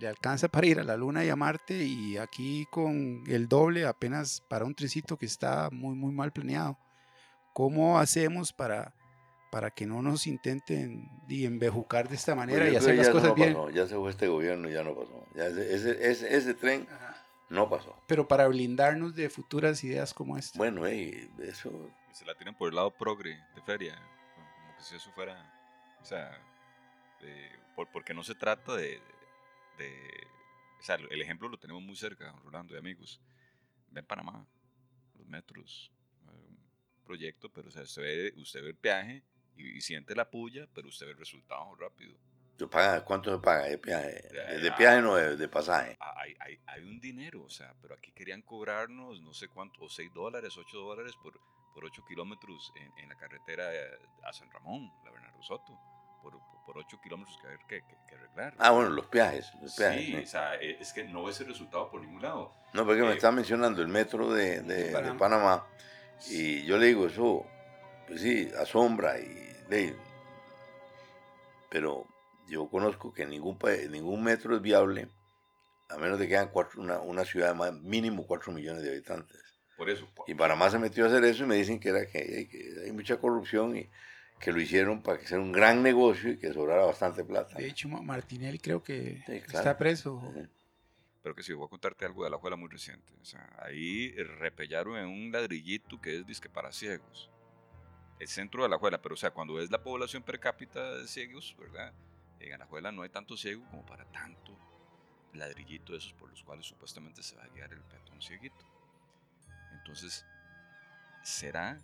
le alcanza para ir a la Luna y a Marte y aquí con el doble apenas para un trecito que está muy muy mal planeado. ¿Cómo hacemos para, para que no nos intenten y embejucar de esta manera y hacer las cosas bien? ya se fue este gobierno y ya no pasó. Ya ese, ese, ese, tren no pasó. Pero para blindarnos de futuras ideas como esta. Bueno, eso... Se la tienen por el lado progre de feria si eso fuera, o sea, porque no se trata de, o sea, el ejemplo lo tenemos muy cerca, Rolando y amigos. Ven Panamá, los metros, un proyecto, pero o sea, usted, ve, usted ve el peaje y, siente la puya, pero usted ve el resultado rápido. ¿Cuánto se paga de peaje? ¿De peaje no de, pasaje? Hay, hay, hay, un dinero, o sea, pero aquí querían cobrarnos no sé cuánto, o 6 dólares, 8 dólares por, por 8 kilómetros en, la carretera a San Ramón, la Bernardo Soto. Por, por 8 kilómetros que, que, que, arreglar. Ah, bueno, los peajes. Los peajes sí, o sea, e, es que no ves el resultado por ningún lado. No, porque me eh, está mencionando el metro de, de, Panamá. y yo le digo, eso, pues sí, asombra, y, pero yo conozco que ningún, ningún metro es viable a menos de que haya una, una ciudad de más, mínimo 4 millones de habitantes. Por eso. Y Panamá se metió a hacer eso y me dicen que, era, que, hay mucha corrupción y que lo hicieron para que sea un gran negocio y que sobrara bastante plata. De hecho, Martinelli creo que está preso. Pero que sí, voy a contarte algo de la juela muy reciente. O sea, ahí repellaron en un ladrillito que es disque para ciegos. El centro de la juela, pero o sea, cuando ves la población per cápita de ciegos, ¿verdad? En Alajuela no hay tanto ciego como para tanto ladrillito de esos por los cuales supuestamente se va a guiar el peatón cieguito. Entonces, ¿será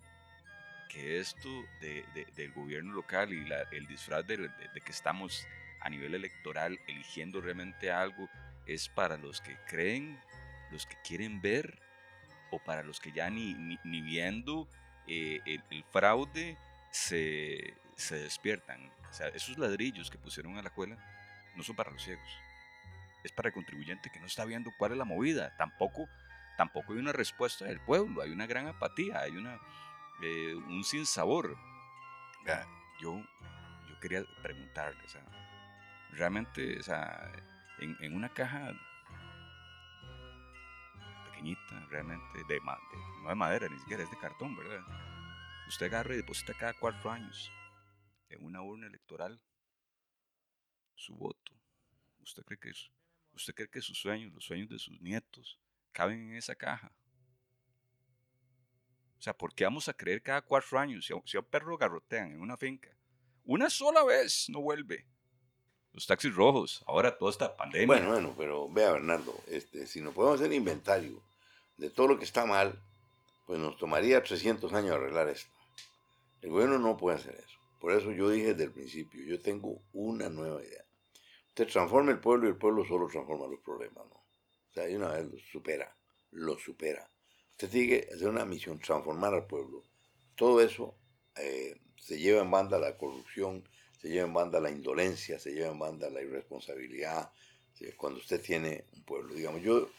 que esto del gobierno local y el disfraz de, que estamos a nivel electoral eligiendo realmente algo es para los que creen, los que quieren ver o para los que ya ni, ni, viendo eh, el, fraude se, se, despiertan? O sea, esos ladrillos que pusieron a la escuela no son para los ciegos, es para el contribuyente que no está viendo cuál es la movida, tampoco tampoco hay una respuesta del pueblo, hay una gran apatía, hay una, eh, un sinsabor. yo, yo quería preguntarle, realmente, o en, una caja pequeñita, realmente, de, no de madera, ni siquiera es de cartón, ¿verdad? Usted agarra y deposita cada cuatro años en una urna electoral su voto. ¿Usted cree que, usted cree que sus sueños, los sueños de sus nietos, caben en esa caja. O sea, ¿por qué vamos a creer cada cuatro años si a, un perro garrotean en una finca? Una sola vez no vuelve. Los taxis rojos, ahora toda esta pandemia. Bueno, bueno, pero vea Bernardo, este, si no podemos hacer inventario de todo lo que está mal, pues nos tomaría 300 años arreglar esto. El gobierno no puede hacer eso. Por eso yo dije desde el principio, yo tengo una nueva idea. Usted transforma el pueblo y el pueblo solo transforma los problemas, ¿no? O sea, de una vez lo supera, lo supera. Usted tiene que hacer una misión, transformar al pueblo. Todo eso eh, se lleva en banda la corrupción, se lleva en banda la indolencia, se lleva en banda la irresponsabilidad. Cuando usted tiene un pueblo, digamos, yo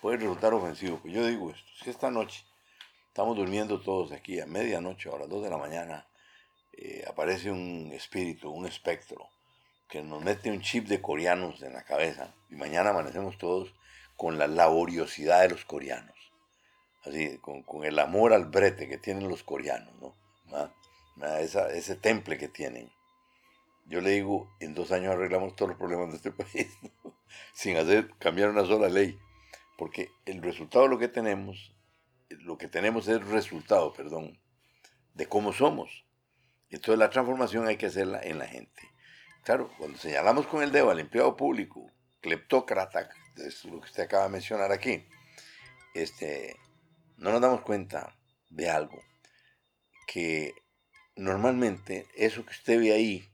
puede resultar ofensivo, pero yo digo esto, si esta noche estamos durmiendo todos aquí a medianoche, a las 2 de la mañana, eh, aparece un espíritu, un espectro, que nos mete un chip de coreanos en la cabeza y mañana amanecemos todos con la laboriosidad de los coreanos, así, con, el amor al brete que tienen los coreanos, ¿no? ¿Ah? ¿Ah? ese temple que tienen. Yo le digo, en dos años arreglamos todos los problemas de este país, sin hacer cambiar una sola ley, porque el resultado de lo que tenemos, lo que tenemos es el resultado, perdón, de cómo somos. Entonces la transformación hay que hacerla en la gente. Claro, cuando señalamos con el dedo al empleado público, cleptócrata, es lo que usted acaba de mencionar aquí, este, no nos damos cuenta de algo, que normalmente eso que usted ve ahí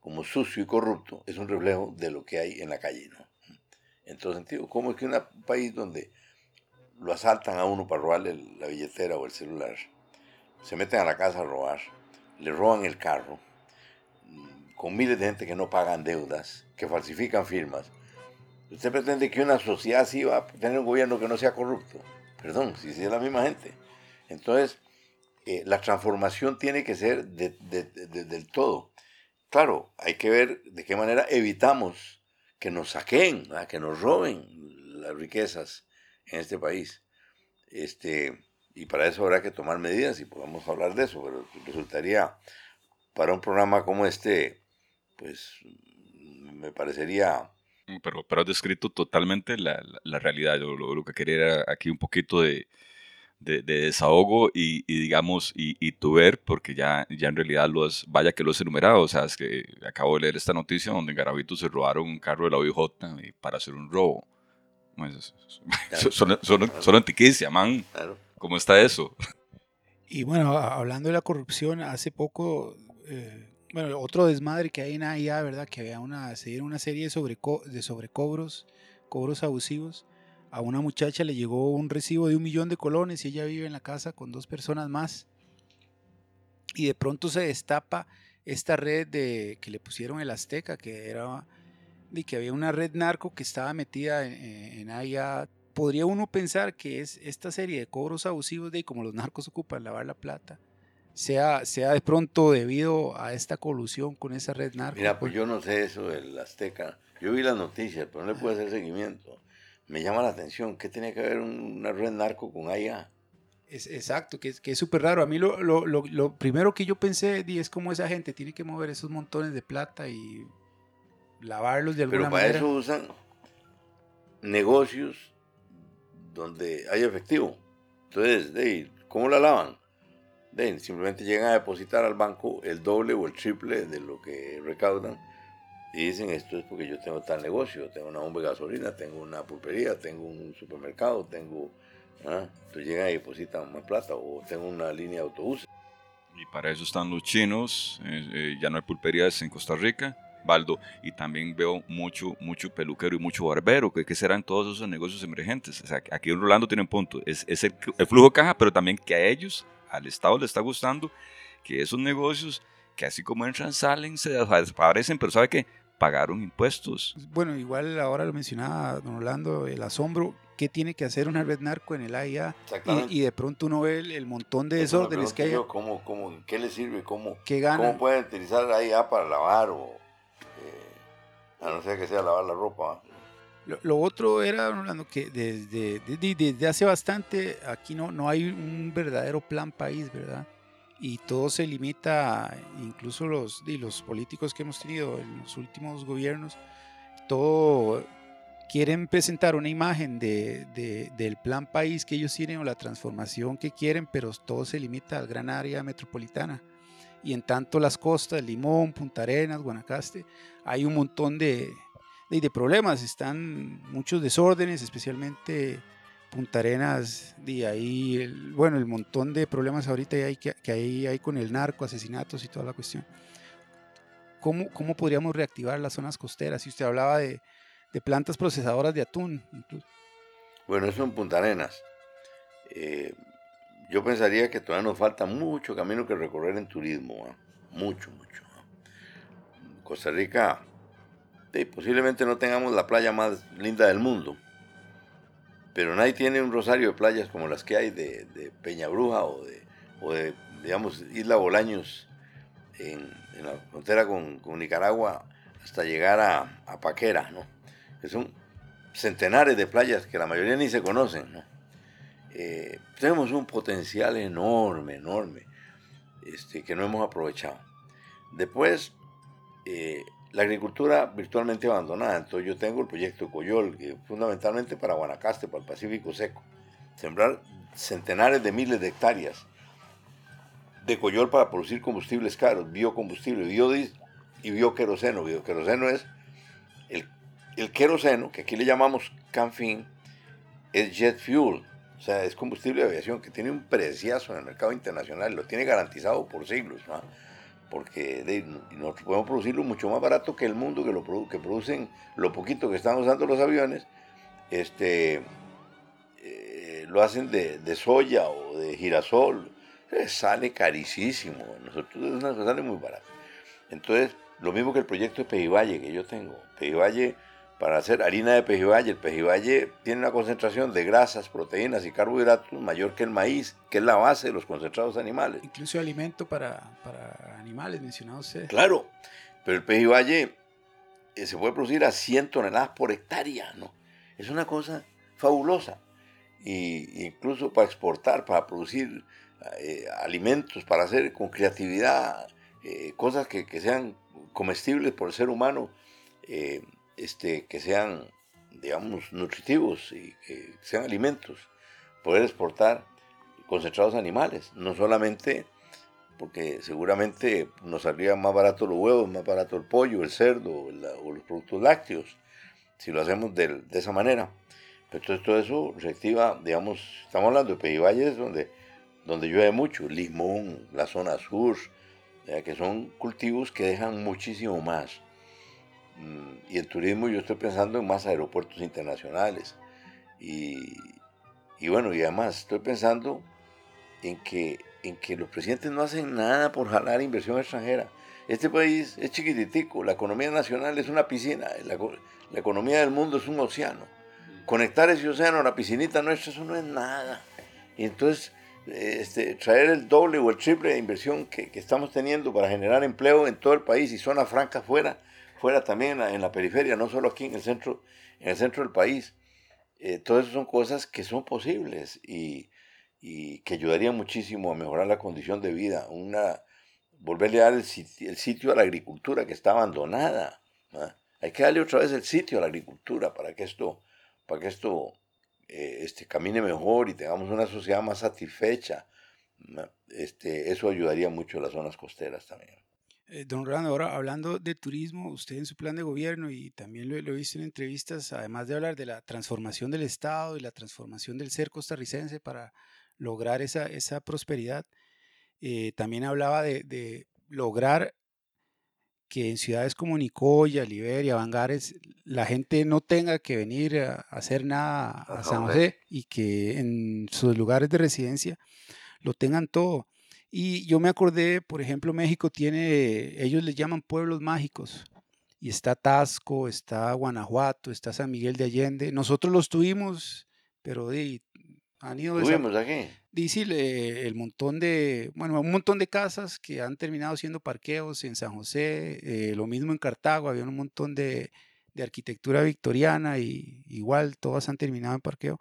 como sucio y corrupto es un reflejo de lo que hay en la calle, ¿no? En todo sentido, ¿cómo es que un país donde lo asaltan a uno para robarle la billetera o el celular, se meten a la casa a robar, le roban el carro, mm, con miles de gente que no pagan deudas, que falsifican firmas. Usted pretende que una sociedad así va a tener un gobierno que no sea corrupto. Perdón, si es la misma gente. Entonces, eh, la transformación tiene que ser del todo. Claro, hay que ver de qué manera evitamos que nos saquen, que nos roben las riquezas en este país. Este, y para eso habrá que tomar medidas y podemos hablar de eso, pero resultaría para un programa como este, pues me parecería... Pero, pero has descrito totalmente la, la, realidad. Yo lo, que quería era aquí un poquito de, de, desahogo y, digamos, y, y, tu ver, porque ya, ya en realidad los, vaya que los enumerado. O sea, es que acabo de leer esta noticia donde en Garavito se robaron un carro de la OIJ para hacer un robo. Pues, son, son, son, antiquicia, man. Claro. ¿Cómo está eso? Y bueno, hablando de la corrupción, hace poco, eh, bueno, otro desmadre que hay en AIA, ¿verdad? Que había una, se dieron una serie de, sobre, de sobrecobros, cobros abusivos. A una muchacha le llegó un recibo de un millón de colones y ella vive en la casa con dos personas más. Y de pronto se destapa esta red de que le pusieron el Azteca, que era de que había una red narco que estaba metida en, en AIA podría uno pensar que es esta serie de cobros abusivos de como los narcos ocupan lavar la plata, sea, sea de pronto debido a esta colusión con esa red narco. Mira, pues yo no sé eso del Azteca. Yo vi las noticias, pero no le pude hacer seguimiento. Me llama la atención, ¿qué tiene que ver una red narco con allá? Es, exacto, que, que es súper raro. A mí lo, lo, lo, lo, primero que yo pensé es cómo esa gente tiene que mover esos montones de plata y lavarlos de alguna manera. Pero para eso usan negocios donde hay efectivo. Entonces, ¿cómo la lavan? De, simplemente llegan a depositar al banco el doble o el triple de lo que recaudan y dicen esto es porque yo tengo tal negocio, tengo una bomba de gasolina, tengo una pulpería, tengo un supermercado, tengo... ¿ah? Entonces llegan y depositan más plata o tengo una línea de autobuses. Y para eso están los chinos, eh, eh, ya no hay pulperías en Costa Rica, Baldo, y también veo mucho, mucho peluquero y mucho barbero, que, que serán todos esos negocios emergentes. O sea, aquí en Rolando tiene un punto, es, es el, el, flujo de caja, pero también que a ellos, al Estado le está gustando que esos negocios, que así como entran, salen, se desaparecen, pero ¿sabe qué? Pagaron impuestos. Bueno, igual ahora lo mencionaba don Orlando, el asombro qué tiene que hacer una red narco en el AIA y, y, de pronto uno ve el, montón de desórdenes que hay. ¿cómo, cómo, ¿Qué le sirve? ¿Cómo, ¿Cómo pueden utilizar la AIA para lavar o a no ser que sea lavar la ropa. Lo, otro era, Orlando, que desde, desde, hace bastante aquí no, no hay un verdadero plan país, ¿verdad? Y todo se limita, incluso los, los políticos que hemos tenido en los últimos gobiernos, todo quieren presentar una imagen de, de, del plan país que ellos tienen o la transformación que quieren, pero todo se limita al gran área metropolitana y en tanto las costas, Limón, Punta Arenas, Guanacaste, hay un montón de, de, problemas, están muchos desórdenes, especialmente Punta Arenas, y ahí, el, bueno, el montón de problemas ahorita hay, que, que ahí hay con el narco, asesinatos y toda la cuestión. ¿Cómo, cómo podríamos reactivar las zonas costeras? Si usted hablaba de, de plantas procesadoras de atún. Bueno, eso en Punta Arenas. eh, yo pensaría que todavía nos falta mucho camino que recorrer en turismo, mucho, mucho. Costa Rica, posiblemente no tengamos la playa más linda del mundo, pero nadie tiene un rosario de playas como las que hay de, de Peña Bruja o de, o de, digamos, Isla Bolaños en, la frontera con, Nicaragua hasta llegar a, a, Paquera, ¿no? Que son centenares de playas que la mayoría ni se conocen, ¿no? Eh, tenemos un potencial enorme, enorme, este, que no hemos aprovechado. Después, eh, la agricultura virtualmente abandonada. Entonces yo tengo el proyecto Coyol, que fundamentalmente para Guanacaste, para el Pacífico Seco. Sembrar centenares de miles de hectáreas de Coyol para producir combustibles caros, biocombustible, biodiesel y bioqueroseno. Bioqueroseno es el, el queroseno, que aquí le llamamos canfin, es jet fuel, o sea, es combustible de aviación que tiene un preciazo en el mercado internacional, lo tiene garantizado por siglos. Porque nosotros podemos producirlo mucho más barato que el mundo que lo que producen lo poquito que están usando los aviones, este, eh, lo hacen de, soya o de girasol, eh, sale carísimo, nosotros es una sale muy barata. Entonces, lo mismo que el proyecto de Pejivalle que yo tengo, Pejivalle para hacer harina de pejibaye. El pejibaye tiene una concentración de grasas, proteínas y carbohidratos mayor que el maíz, que es la base de los concentrados animales. Incluso alimento para, para animales, mencionado usted. Claro, pero el pejibaye eh, se puede producir a 100 toneladas por hectárea, ¿no? Es una cosa fabulosa. Y incluso para exportar, para producir eh, alimentos, para hacer con creatividad eh, cosas que, que, sean comestibles por el ser humano este, que sean, digamos, nutritivos y que sean alimentos, poder exportar concentrados animales, no solamente porque seguramente nos saldría más barato los huevos, más barato el pollo, el cerdo o los productos lácteos, si lo hacemos de, esa manera. Entonces todo eso reactiva, digamos, estamos hablando de Pejivalles, donde, donde llueve mucho, Limón, la zona sur, que son cultivos que dejan muchísimo más. Mm, y en turismo yo estoy pensando en más aeropuertos internacionales. Y, y, bueno, y además estoy pensando en que, en que los presidentes no hacen nada por jalar inversión extranjera. Este país es chiquititico, la economía nacional es una piscina, la, la economía del mundo es un océano. Conectar ese océano a la piscinita nuestra, eso no es nada. Y entonces, este, traer el doble o el triple de inversión que, que estamos teniendo para generar empleo en todo el país y zonas francas fuera, fuera también en la, periferia, no solo aquí en el centro, en el centro del país. Eh, todas esas son cosas que son posibles y, que ayudarían muchísimo a mejorar la condición de vida. Una, volverle a dar el sitio, a la agricultura que está abandonada. Hay que darle otra vez el sitio a la agricultura para que esto, para que esto eh, este, camine mejor y tengamos una sociedad más satisfecha. Este, eso ayudaría mucho a las zonas costeras también. Eh, don Rolando, ahora hablando de turismo, usted en su plan de gobierno y también lo, he visto en entrevistas, además de hablar de la transformación del Estado y la transformación del ser costarricense para lograr esa, esa prosperidad, eh, también hablaba de, lograr que en ciudades como Nicoya, Liberia, Bangares, la gente no tenga que venir a, hacer nada a San José y que en sus lugares de residencia lo tengan todo. Y yo me acordé, por ejemplo, México tiene, ellos les llaman pueblos mágicos. Y está Tasco, está Guanajuato, está San Miguel de Allende. Nosotros los tuvimos, pero de, han ido... ¿Tuvimos aquí? Dice el montón de, bueno, un montón de casas que han terminado siendo parqueos en San José, eh, lo mismo en Cartago, había un montón de, de, arquitectura victoriana y igual todas han terminado en parqueo.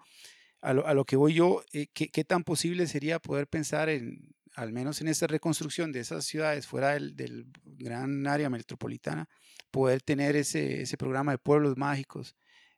A lo, a lo que voy yo, eh, ¿qué, ¿qué, tan posible sería poder pensar en, al menos en esta reconstrucción de esas ciudades fuera del, gran área metropolitana, poder tener ese, ese programa de pueblos mágicos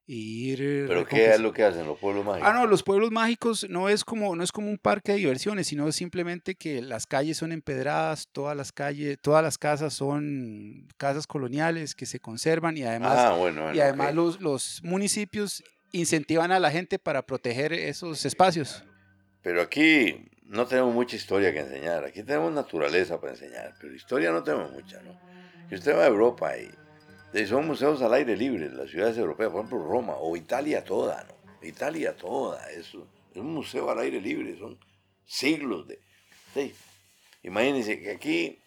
y ir pero qué es lo que hacen los pueblos mágicos ah no los pueblos mágicos no es como no es como un parque de diversiones sino simplemente que las calles son empedradas todas las calles todas las casas son casas coloniales que se conservan y además ah, y además los, los municipios incentivan a la gente para proteger esos espacios. Pero aquí no tenemos mucha historia que enseñar. Aquí tenemos naturaleza para enseñar, pero historia no tenemos mucha, ¿no? Si usted va a Europa y, son museos al aire libre, las ciudades europeas, por ejemplo Roma o Italia toda, ¿no? Italia toda, eso es un museo al aire libre, son siglos de... Sí. Imagínense que aquí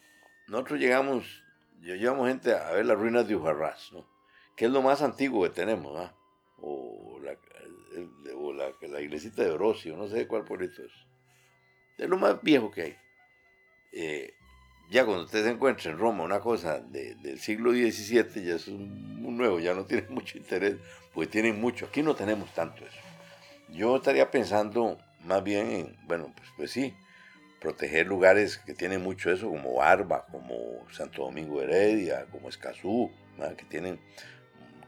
nosotros llegamos, llevamos gente a ver las ruinas de Ujarrás, ¿no? que es lo más antiguo que tenemos, ¿ah? o, la, o la, la, iglesita de Orosio, no sé cuál pueblito es. Es lo más viejo que hay. Eh, ya cuando usted se encuentra en Roma una cosa del siglo XVII, ya es un, nuevo, ya no tiene mucho interés, porque tienen mucho. Aquí no tenemos tanto eso. Yo estaría pensando más bien en, bueno, pues, pues sí, proteger lugares que tienen mucho eso, como Barba, como Santo Domingo Heredia, como Escazú, que tienen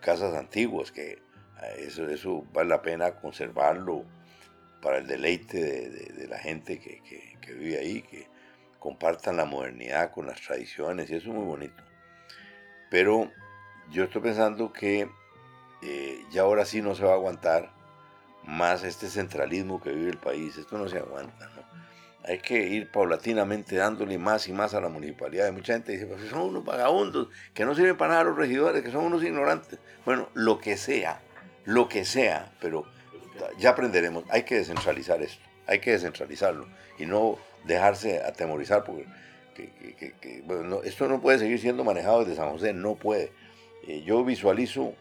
casas antiguas, que eh, eso, eso vale la pena conservarlo para el deleite de, la gente que, que vive ahí, que, compartan la modernidad con las tradiciones y eso es muy bonito. Pero yo estoy pensando que eh, ya ahora sí no se va a aguantar más este centralismo que vive el país. Esto no se aguanta. Hay que ir paulatinamente dándole más y más a la municipalidad. Mucha gente dice, pues son unos vagabundos, que no sirven para nada los regidores, que son unos ignorantes. Bueno, lo que sea, lo que sea, pero ya aprenderemos. Hay que descentralizar esto, hay que descentralizarlo y no dejarse atemorizar, porque esto no puede seguir siendo manejado desde San José, no puede. Eh, yo visualizo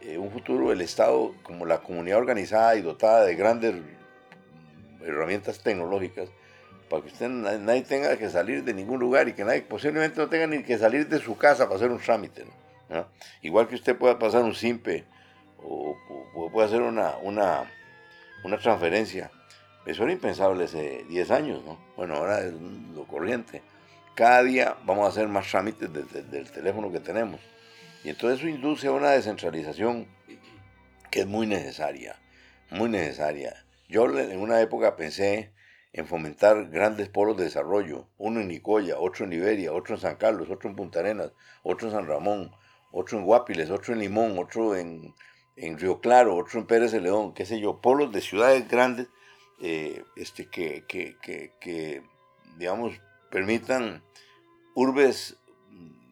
eh, un futuro del Estado como la comunidad organizada y dotada de grandes herramientas tecnológicas para que usted nadie tenga que salir de ningún lugar y que nadie posiblemente no tenga ni que salir de su casa para hacer un trámite. Igual que usted pueda pasar un SIMPE o, o puede hacer una, una, una transferencia eso era impensable hace 10 años, ¿no? Bueno, ahora es lo corriente. Cada día vamos a hacer más trámites del teléfono que tenemos. Y entonces eso induce a una descentralización que es muy necesaria, muy necesaria. Yo en una época pensé en fomentar grandes polos de desarrollo, uno en Nicoya, otro en Liberia, otro en San Carlos, otro en Punta Arenas, otro en San Ramón, otro en Guapiles, otro en Limón, otro en, en Río Claro, otro en Pérez de León, qué sé yo, polos de ciudades grandes eh, este, que, que, que, digamos, permitan urbes,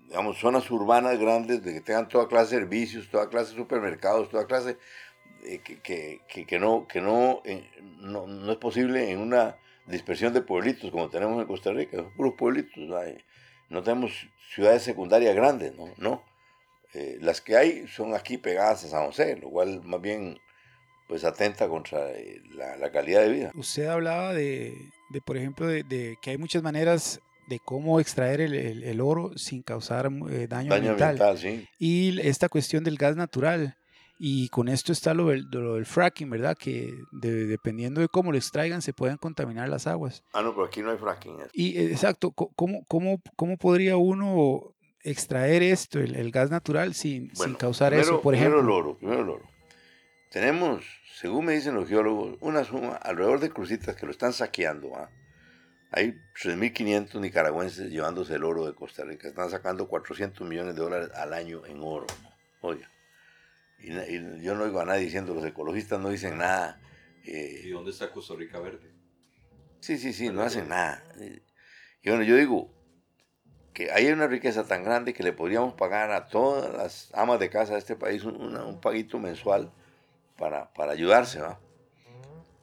digamos, zonas urbanas grandes, de que tengan toda clase de servicios, toda clase de supermercados, toda clase, eh, que, que, no, que no, eh, no, no, es posible en una dispersión de pueblitos como tenemos en Costa Rica, son puros pueblitos, ¿no? tenemos ciudades secundarias grandes, ¿no? no. Las que hay son aquí pegadas a San José, lo cual más bien pues atenta contra eh, la, calidad de vida. Usted hablaba de, de por ejemplo, de, que hay muchas maneras de cómo extraer el, el, oro sin causar eh, daño, daño ambiental. sí. Y esta cuestión del gas natural. Y con esto está lo del, lo del fracking, ¿verdad? Que dependiendo de cómo lo extraigan, se pueden contaminar las aguas. Ah, no, pero aquí no hay fracking. Y eh, exacto, ¿cómo, cómo, cómo podría uno extraer esto, el, gas natural, sin, sin causar eso, por ejemplo? Primero el oro, primero el oro. Tenemos según me dicen los geólogos, una suma alrededor de crucitas que lo están saqueando. ¿ah? Hay 3.500 nicaragüenses llevándose el oro de Costa Rica. Están sacando 400 millones de dólares al año en oro. Oiga. Y, yo no oigo a nadie diciendo, los ecologistas no dicen nada. Eh, ¿Y dónde está Costa Rica Verde? Sí, sí, sí, no hacen nada. Y bueno, yo digo que hay una riqueza tan grande que le podríamos pagar a todas las amas de casa de este país un paguito mensual para, para ayudarse, ¿va?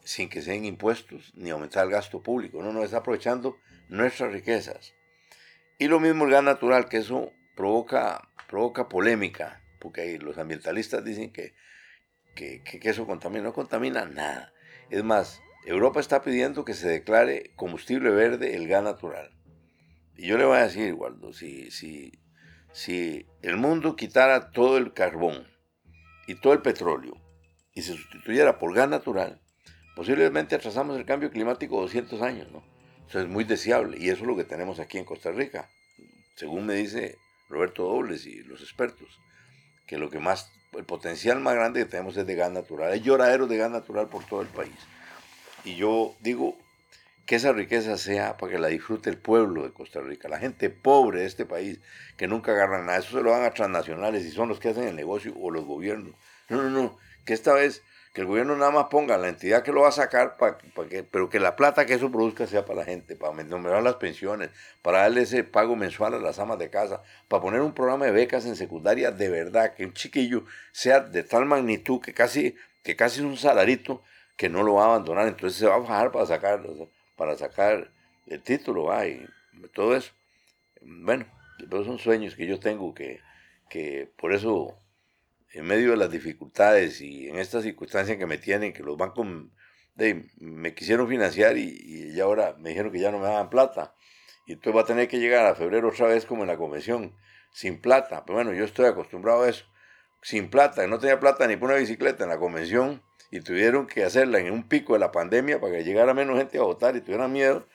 sin que sean impuestos ni aumentar el gasto público. No, no, está aprovechando nuestras riquezas. Y lo mismo el gas natural, que eso provoca, provoca polémica, porque los ambientalistas dicen que, que, que, eso contamina. No contamina nada. Es más, Europa está pidiendo que se declare combustible verde el gas natural. Y yo le voy a decir, Waldo, si, si, si el mundo quitara todo el carbón y todo el petróleo y se sustituyera por gas natural, posiblemente atrasamos el cambio climático 200 años, ¿no? Eso es muy deseable y eso es lo que tenemos aquí en Costa Rica, según me dice Roberto Dobles y los expertos, que lo que más, el potencial más grande que tenemos es de gas natural. Hay lloraderos de gas natural por todo el país. Y yo digo que esa riqueza sea para que la disfrute el pueblo de Costa Rica, la gente pobre de este país, que nunca agarran nada. Eso se lo dan a transnacionales y son los que hacen el negocio o los gobiernos. No, no, no que esta vez que el gobierno nada más ponga la entidad que lo va a sacar, para, que, pero que la plata que eso produzca sea para la gente, para mejorar las pensiones, para darle ese pago mensual a las amas de casa, para poner un programa de becas en secundaria de verdad, que un chiquillo sea de tal magnitud que casi, que casi es un salarito, que no lo va a abandonar, entonces se va a bajar para sacar, para sacar el título, va, y todo eso. Bueno, pero son sueños que yo tengo que, que por eso en medio de las dificultades y en estas circunstancias que me tienen, que los bancos me quisieron financiar y, y, ahora me dijeron que ya no me daban plata. Y entonces va a tener que llegar a febrero otra vez como en la convención, sin plata. Pero bueno, yo estoy acostumbrado a eso. Sin plata, no tenía plata ni por una bicicleta en la convención y tuvieron que hacerla en un pico de la pandemia para que llegara menos gente a votar y tuvieran miedo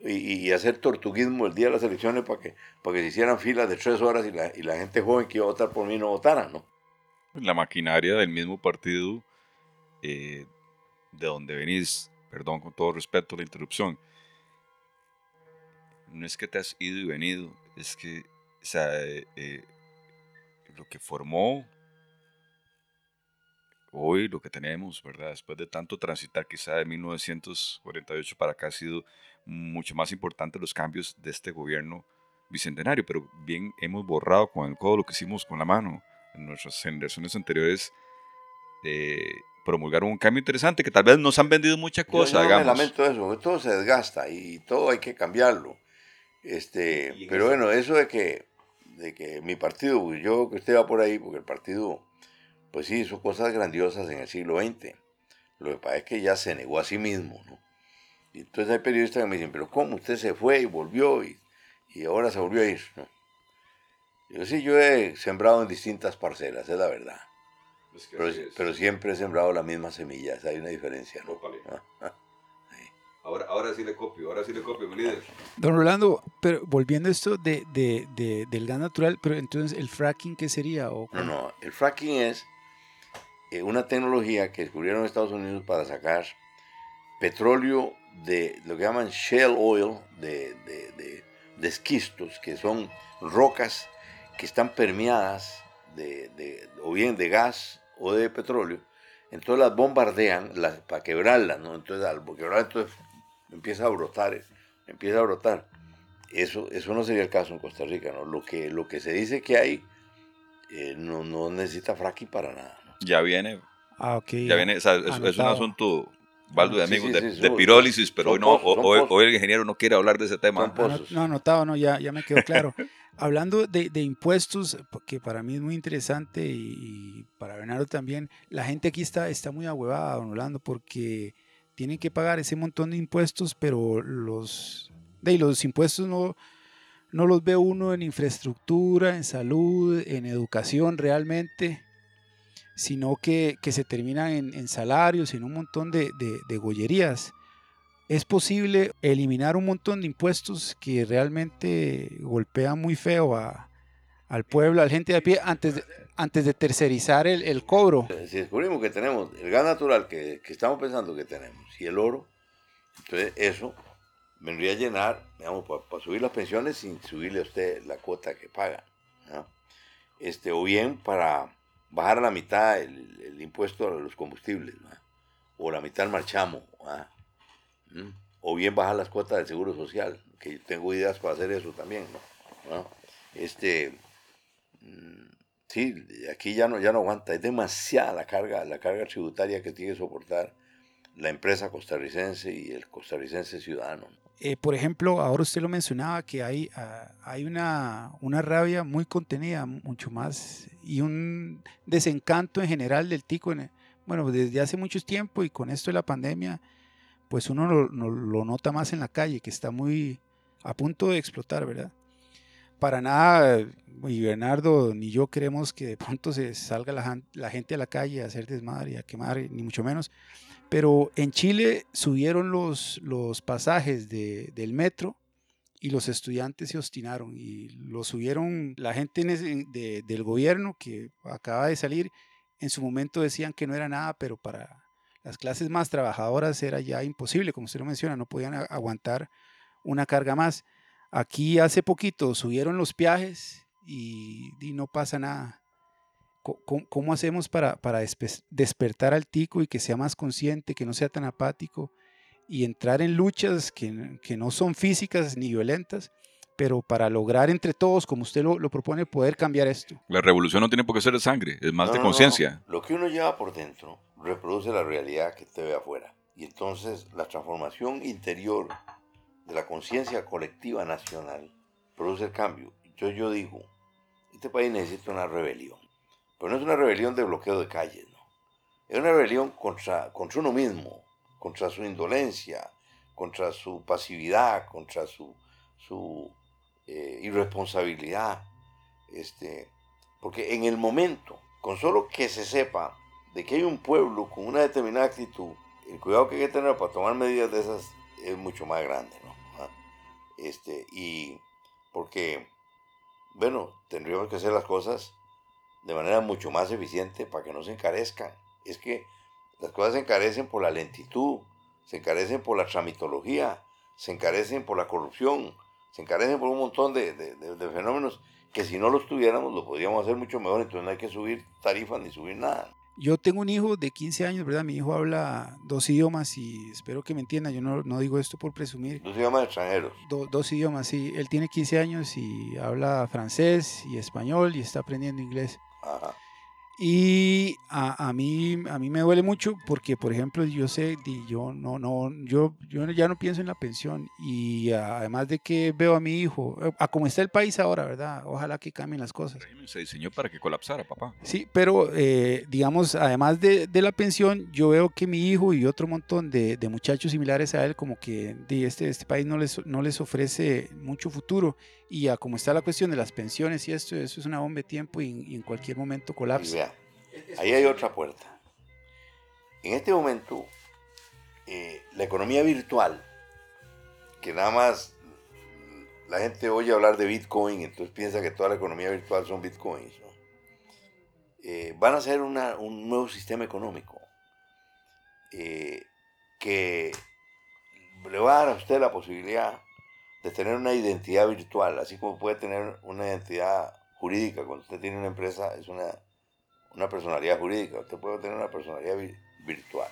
y, hacer tortuguismo el día de las elecciones para que, para que se hicieran filas de tres horas y la, y la gente joven que iba a votar por mí no votara, ¿no? La maquinaria del mismo partido eh, de donde venís, perdón con todo respeto la interrupción, no es que te has ido y venido, es que o sea, eh, eh, lo que formó hoy, lo que tenemos, ¿verdad? Después de tanto transitar, quizá de 1948 para acá ha sido mucho más importante los cambios de este gobierno bicentenario, pero bien hemos borrado con el codo lo que hicimos con la mano en nuestras generaciones anteriores. Eh, promulgaron un cambio interesante que tal vez nos han vendido muchas cosas. Yo, yo me lamento eso, todo se desgasta y todo hay que cambiarlo. Este, pero bueno, eso de que, de que mi partido, yo que usted va por ahí, porque el partido, pues sí, hizo cosas grandiosas en el siglo XX. Lo que pasa es que ya se negó a sí mismo, ¿no? Y entonces hay periodistas que me dicen, pero ¿cómo usted se fue y volvió y, y ahora se volvió a ir? ¿no? Yo sí, yo he sembrado en distintas parcelas, es la verdad. pero, siempre he sembrado la misma semilla, hay una diferencia. ¿no? Ahora, ahora sí le copio, ahora sí le copio, mi líder. Don Rolando, pero volviendo a esto de, de, de, del gas natural, pero entonces el fracking, ¿qué sería? ¿O no, no, el fracking es una tecnología que descubrieron Estados Unidos para sacar petróleo de lo que llaman shale oil, de, de, de esquistos, que son rocas que están permeadas de, o bien de gas o de petróleo, entonces las bombardean las, para quebrarlas, ¿no? Entonces al quebrar, entonces empieza a brotar, empieza a brotar. Eso, eso no sería el caso en Costa Rica, ¿no? Lo que, lo que se dice que hay eh, no, no, necesita fracking para nada. Ya viene. Ah, ok. Ya viene, es, un asunto baldo de amigos, de, pirólisis, pero hoy, no, hoy, el ingeniero no quiere hablar de ese tema. No, no, anotado, no, ya, ya me quedó claro. Hablando de, de, impuestos, que para mí es muy interesante y, para Bernardo también, la gente aquí está, está muy ahuevada, don Orlando, porque tienen que pagar ese montón de impuestos, pero los, de, los impuestos no, no los ve uno en infraestructura, en salud, en educación realmente, sino que, que se terminan en, en, salarios, en un montón de, de, de gollerías es posible eliminar un montón de impuestos que realmente golpean muy feo a, al pueblo, a la gente de pie, antes de, antes de tercerizar el, el cobro. Si descubrimos que tenemos el gas natural que, que, estamos pensando que tenemos y el oro, entonces eso vendría a llenar, para, subir las pensiones sin subirle a usted la cuota que paga. Este, o bien para bajar la mitad el, el impuesto a los combustibles, ¿no? o la mitad al marchamo. ¿no? O bien bajar las cuotas del seguro social, que tengo ideas para hacer eso también, ¿no? Este, mm, sí, aquí ya no, ya no aguanta, es demasiada la carga, la carga tributaria que tiene que soportar la empresa costarricense y el costarricense ciudadano. Eh, por ejemplo, ahora usted lo mencionaba que hay, ah, hay una, una rabia muy contenida, mucho más, y un desencanto en general del tico, bueno, desde hace mucho tiempo y con esto de la pandemia, pues uno lo, nota más en la calle, que está muy a punto de explotar, ¿verdad? Para nada, ni Bernardo ni yo queremos que de pronto se salga la, gente a la calle a hacer desmadre y a quemar, ni mucho menos. Pero en Chile subieron los, los pasajes del metro y los estudiantes se obstinaron y lo subieron la gente del gobierno que acaba de salir. En su momento decían que no era nada, pero para las clases más trabajadoras era ya imposible, como usted lo menciona, no podían aguantar una carga más. Aquí hace poquito subieron los viajes y, no pasa nada. ¿Cómo, hacemos para, para, despertar al tico y que sea más consciente, que no sea tan apático y entrar en luchas que, que no son físicas ni violentas, pero para lograr entre todos, como usted lo, lo propone, poder cambiar esto. La revolución no tiene por qué ser de sangre, es más No, de no, no. conciencia. Lo que uno lleva por dentro reproduce la realidad que usted ve afuera. Y entonces la transformación interior de la conciencia colectiva nacional produce el cambio. Yo, yo digo, este país necesita una rebelión. Pero no es una rebelión de bloqueo de calles, no. Es una rebelión contra, contra uno mismo, contra su indolencia, contra su pasividad, contra su, su eh, irresponsabilidad. Este, porque en el momento, con solo que se sepa de que hay un pueblo con una determinada actitud, el cuidado que hay que tener para tomar medidas de esas es mucho más grande, ¿no? Ah, Este, y porque, bueno, tendríamos que hacer las cosas de manera mucho más eficiente para que no se encarezcan. Es que las cosas se encarecen por la lentitud, se encarecen por la tramitología, se encarecen por la corrupción, se encarecen por un montón de, de- de- de fenómenos que si no los tuviéramos lo podríamos hacer mucho mejor, entonces no hay que subir tarifas ni subir nada. Yo tengo un hijo de 15 años, ¿verdad? Mi hijo habla dos idiomas y espero que me entienda. Yo no, no digo esto por presumir. Los idiomas extranjeros. Do- dos idiomas, sí. Él tiene 15 años y habla francés y español y está aprendiendo inglés. Ajá. Y a, a mí a mí me duele mucho porque, por ejemplo, yo sé, di, yo no no yo yo ya no pienso en la pensión y además de que veo a mi hijo, eh, a cómo está el país ahora, ¿verdad? Ojalá que cambien las cosas. Se diseñó para que colapsara, papá. Sí, pero eh, digamos, además de, de la pensión, yo veo que mi hijo y otro montón de, de muchachos similares a él, como que di, este, este país no les, no les ofrece mucho futuro. Y a como está la cuestión de las pensiones y esto, eso es una bomba de tiempo y, y en cualquier momento colapsa. vea, ahí hay otra puerta. En este momento, eh, la economía virtual, que nada más la gente oye hablar de Bitcoin, entonces piensa que toda la economía virtual son Bitcoins. Eh, van a ser un nuevo sistema económico eh, que le va a dar a usted la posibilidad de tener una identidad virtual, así como puede tener una identidad jurídica. Cuando usted tiene una empresa, es una, una personalidad jurídica. Usted puede tener una personalidad vi- virtual.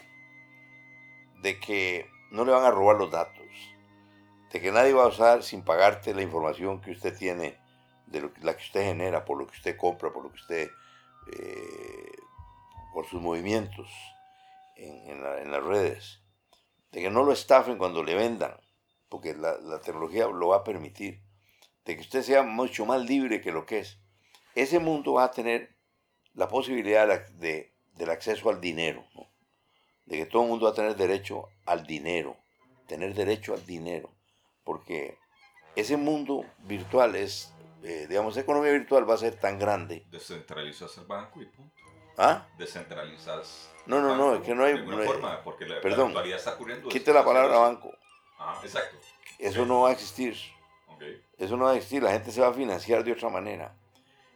De que no le van a robar los datos. De que nadie va a usar sin pagarte la información que usted tiene, de lo que- la que usted genera, por lo que usted compra, por lo que usted. eh, por sus movimientos en, en las redes. De que no lo estafen cuando le vendan, porque la, la tecnología lo va a permitir. De que usted sea mucho más libre que lo que es. Ese mundo va a tener la posibilidad de, de- del acceso al dinero, ¿no? de que todo el mundo va a tener derecho al dinero, tener derecho al dinero, porque ese mundo virtual es, eh, digamos, esa economía virtual va a ser tan grande. Descentralizas el banco y punto. ¿Ah? Descentralizas. No, no, no, es que no hay- no hay- porque la, perdón, virtualidad está ocurriendo. Quite la palabra banco, Ah, exacto. eso no va a existir, Ok. eso no va a existir, la gente se va a financiar de otra manera.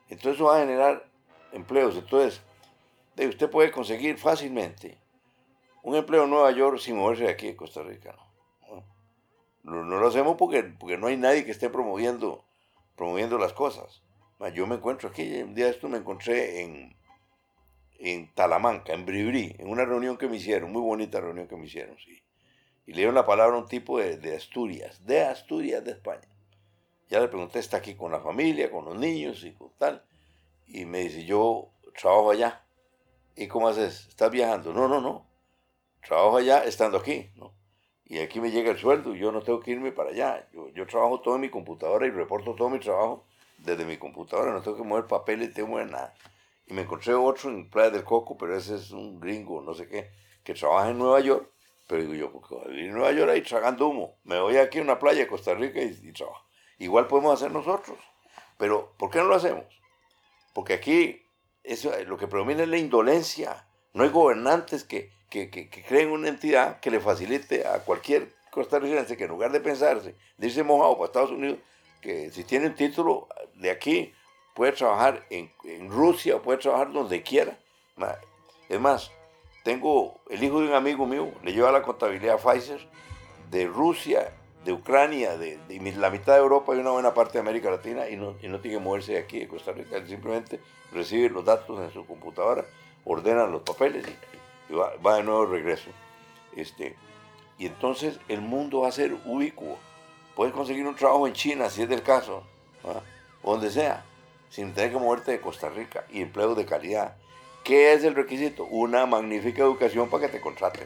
Entonces eso va a generar empleos, entonces usted puede conseguir fácilmente un empleo en Nueva York sin moverse de aquí de Costa Rica. ¿no? No, no lo hacemos porque, porque no hay nadie que esté promoviendo, promoviendo las cosas. Yo me encuentro aquí, un día esto me encontré en, en Talamanca, en Bribri, en una reunión que me hicieron, muy bonita reunión que me hicieron, sí. Y le dieron la palabra a un tipo de, de Asturias, de Asturias de España. Ya le pregunté, está aquí con la familia, con los niños y con tal. Y me dice, yo trabajo allá. ¿Y cómo haces? ¿Estás viajando? No, no, no. Trabajo allá estando aquí, ¿no? Y aquí me llega el sueldo yo no tengo que irme para allá. Yo, yo trabajo todo en mi computadora y reporto todo mi trabajo desde mi computadora. No tengo que mover papeles, no tengo que mover nada. Y me encontré otro en Playa del Coco, pero ese es un gringo, no sé qué, que trabaja en Nueva York. Pero digo yo, porque voy a vivir en Nueva York ahí tragando humo. Me voy aquí a una playa de Costa Rica y, y trabajo. Igual podemos hacer nosotros. Pero, ¿por qué no lo hacemos? Porque aquí eso, lo que predomina es la indolencia. No hay gobernantes que, que, que- creen una entidad que le facilite a cualquier costarricense que en lugar de pensarse, de mojado para Estados Unidos, que si tiene un título de aquí, puede trabajar en, en Rusia, puede trabajar donde quiera. Es más, tengo el hijo de un amigo mío, le lleva la contabilidad a Pfizer de Rusia, de Ucrania, de, la mitad de Europa y una buena parte de América Latina y no, tiene que moverse de aquí, de Costa Rica. Simplemente recibe los datos en su computadora, ordena los papeles y, va, de nuevo regreso. Este, y entonces el mundo va a ser ubicuo. puedes conseguir un trabajo en China, si es del caso, o donde sea, sin tener que moverte de Costa Rica y empleo de calidad. ¿Qué es el requisito? Una magnífica educación para que te contraten.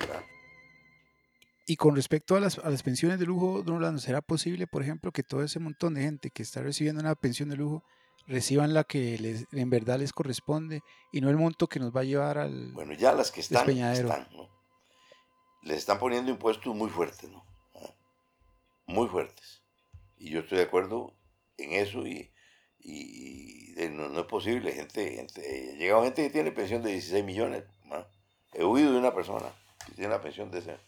Y con respecto a las, a las pensiones de lujo, don Orlando, ¿será posible, por ejemplo, que todo ese montón de gente que está recibiendo una pensión de lujo reciban la que les, en verdad les corresponde y no el monto que nos va a llevar al Bueno, ya las que están, están ¿no? les están poniendo impuestos muy fuertes, ¿no? Ah, muy fuertes. Y yo estoy de acuerdo en eso y, y, no, es posible. Gente, gente, llegado gente que tiene pensión de 16 millones. He oído de una persona que tiene la pensión de ese.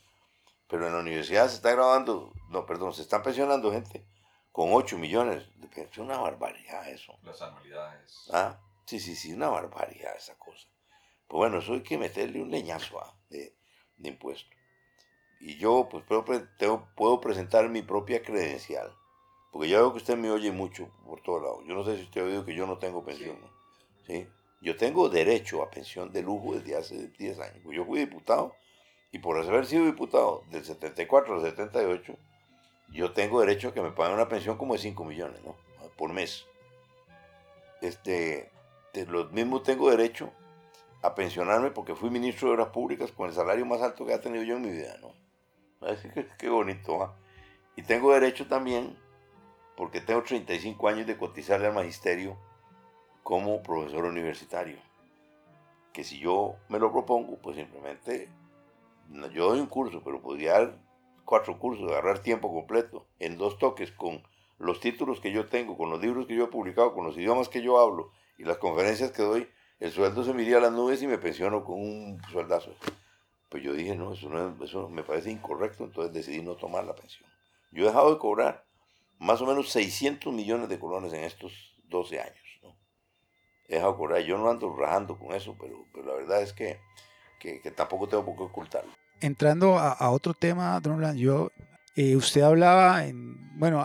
Pero en la universidad se está grabando, no, perdón, se están pensionando gente con 8 millones de. Una barbaridad eso. Las anualidades. Ah, sí, sí, sí, una barbaridad esa cosa. Pues bueno, eso hay que meterle un leñazo ah, de, de impuestos. Y yo pues puedo, puedo presentar mi propia credencial. Porque ya veo que usted me oye mucho por todos lados. Yo no sé si usted ha oído que yo no tengo pensión. ¿sí? Yo tengo derecho a pensión de lujo desde hace 10 años. Pues yo fui diputado y por haber sido diputado del 74 al 78, yo tengo derecho a que me paguen una pensión como de 5 millones, ¿no? Por mes. Este, de los mismos tengo derecho a pensionarme porque fui ministro de Obras Públicas con el salario más alto que he tenido yo en mi vida, ¿no? Qué, qué bonito, ¿ah? Y tengo derecho también, porque tengo 35 años de cotizarle al magisterio como profesor universitario. Que si yo me lo propongo, pues simplemente yo doy un curso, pero podría dar cuatro cursos, agarrar tiempo completo, en dos toques, con los títulos que yo tengo, con los libros que yo he publicado, con los idiomas que yo hablo y las conferencias que doy, el sueldo se me iría a las nubes y me pensiono con un sueldazo. Pues yo dije, no, eso, no, eso me parece incorrecto, entonces decidí no tomar la pensión. Yo he dejado de cobrar más o menos 600 millones de colones en estos 12 años. ¿no? De cobrar, yo no ando rajando con eso, pero, pero la verdad es que, que, que tampoco tengo por qué ocultarlo entrando a, otro tema, Don yo, eh, usted hablaba, en, bueno,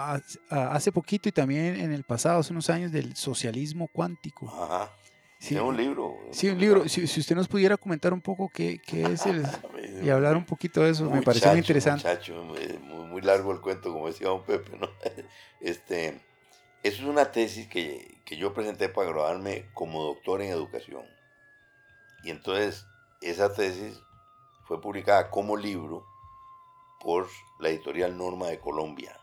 hace poquito y también en el pasado, hace unos años, del socialismo cuántico. Ajá. Sí, un libro. Sí, un libro. Si, usted nos pudiera comentar un poco qué, qué es el... y hablar un poquito de eso, me pareció muy interesante. Muchacho, muy, muy, largo el cuento, como decía don Pepe, ¿no? Este, eso es una tesis que, que yo presenté para graduarme como doctor en educación. Y entonces, esa tesis fue publicada como libro por la editorial Norma de Colombia.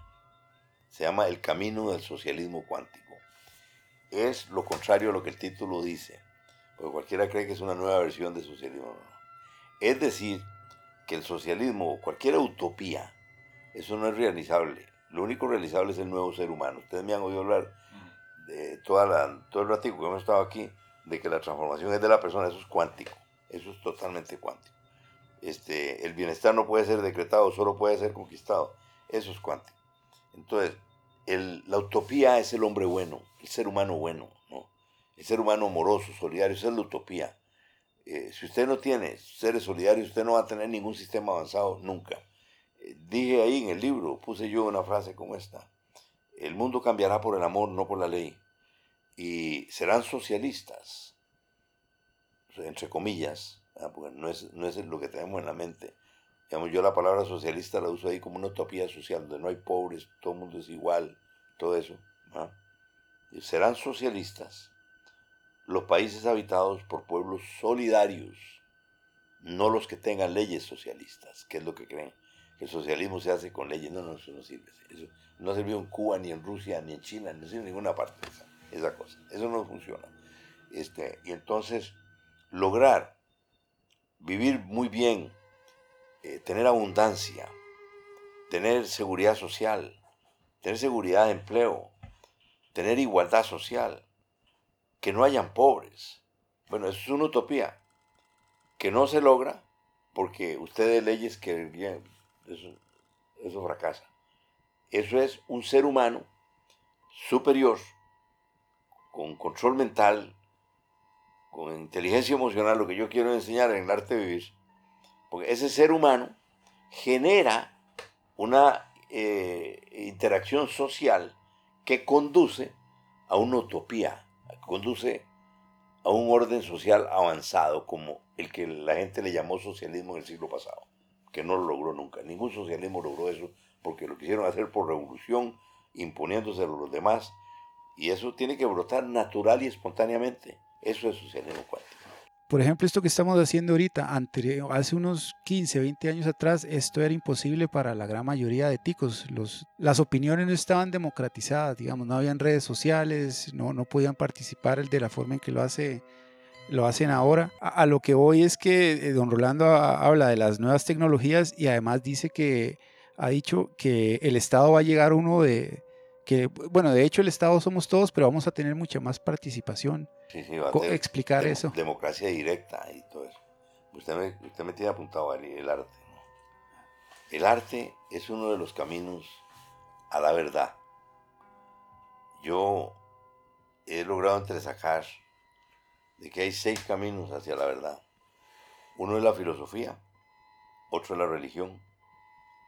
Se llama El Camino del Socialismo Cuántico. Es lo contrario a lo que el título dice, porque cualquiera cree que es una nueva versión de socialismo. Es decir, que el socialismo o cualquier utopía, eso no es realizable. Lo único realizable es el nuevo ser humano. Ustedes me han oído hablar de toda la, todo el ratico que hemos estado aquí, de que la transformación es de la persona, eso es cuántico. Eso es totalmente cuántico este, el bienestar no puede ser decretado, solo puede ser conquistado. Eso es cuántico. Entonces, la utopía es el hombre bueno, el ser humano bueno, ¿no? el ser humano amoroso, solidario, esa es la utopía. Eh, si usted no tiene seres solidarios, usted no va a tener ningún sistema avanzado nunca. Eh, dije ahí en el libro, puse yo una frase como esta, el mundo cambiará por el amor, no por la ley, y serán socialistas, entre comillas, Ah, porque no es, no es lo que tenemos en la mente. Digamos, yo la palabra socialista la uso ahí como una utopía social, donde no hay pobres, todo el mundo es igual, todo eso. Serán socialistas los países habitados por pueblos solidarios, no los que tengan leyes socialistas, que es lo que creen. Que el socialismo se hace con leyes. No, no, eso no sirve. Eso no ha servido en Cuba, ni en Rusia, ni en China, ni en ninguna parte esa, esa cosa. Eso no funciona. Este, y entonces, lograr vivir muy bien, eh, tener abundancia, tener seguridad social, tener seguridad de empleo, tener igualdad social, que no hayan pobres. Bueno, eso es una utopía que no se logra porque ustedes leyes que eso, fracasa. Eso es un ser humano superior, con control mental, con inteligencia emocional, lo que yo quiero enseñar en el arte de vivir, porque ese ser humano genera una eh, interacción social que conduce a una utopía, conduce a un orden social avanzado como el que la gente le llamó socialismo en el siglo pasado, que no lo logró nunca. Ningún socialismo logró eso porque lo quisieron hacer por revolución, imponiéndose a los demás, y eso tiene que brotar natural y espontáneamente. Eso es socialismo cuántico. Por ejemplo, esto que estamos haciendo ahorita, hace unos 15, 20 años atrás, esto era imposible para la gran mayoría de ticos. Los, las opiniones no estaban democratizadas, digamos, no habían redes sociales, no, no podían participar de la forma en que lo, hace, lo hacen ahora. A, lo que voy es que eh, don Rolando habla de las nuevas tecnologías y además dice que ha dicho que el Estado va a llegar uno de, que, bueno, de hecho el Estado somos todos, pero vamos a tener mucha más participación. Sí, sí, va a explicar eso. Democracia directa y todo eso. Usted me, usted me tiene apuntado el arte. El arte es uno de los caminos a la verdad. Yo he logrado entresacar de que hay seis caminos hacia la verdad. Uno es la filosofía, otro es la religión,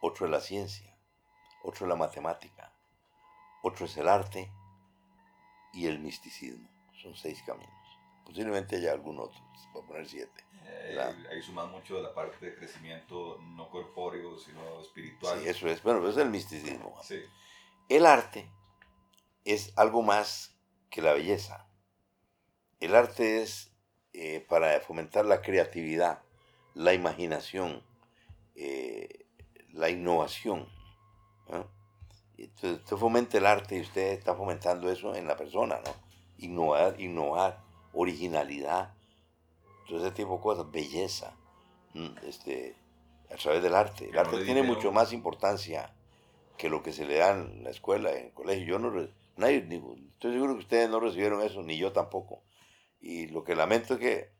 otro es la ciencia, otro es la matemática, otro es el arte y el misticismo. Son seis caminos. Posiblemente haya algún otro, para poner siete. Eh, ahí suman mucho de la parte de crecimiento no corpóreo, sino espiritual. Sí, eso es. Bueno, es el misticismo. Sí. El arte es algo más que la belleza. El arte es eh, para fomentar la creatividad, la imaginación, eh, la innovación. Entonces, usted fomenta el arte y usted está fomentando eso en la persona, ¿no? Innovar, innovar, originalidad, todo ese tipo de cosas, belleza, este, a través del arte. El arte tiene mucho más importancia que lo que se le da en la escuela, en el colegio. Yo no, nadie, estoy seguro que ustedes no recibieron eso, ni yo tampoco. Y lo que lamento es que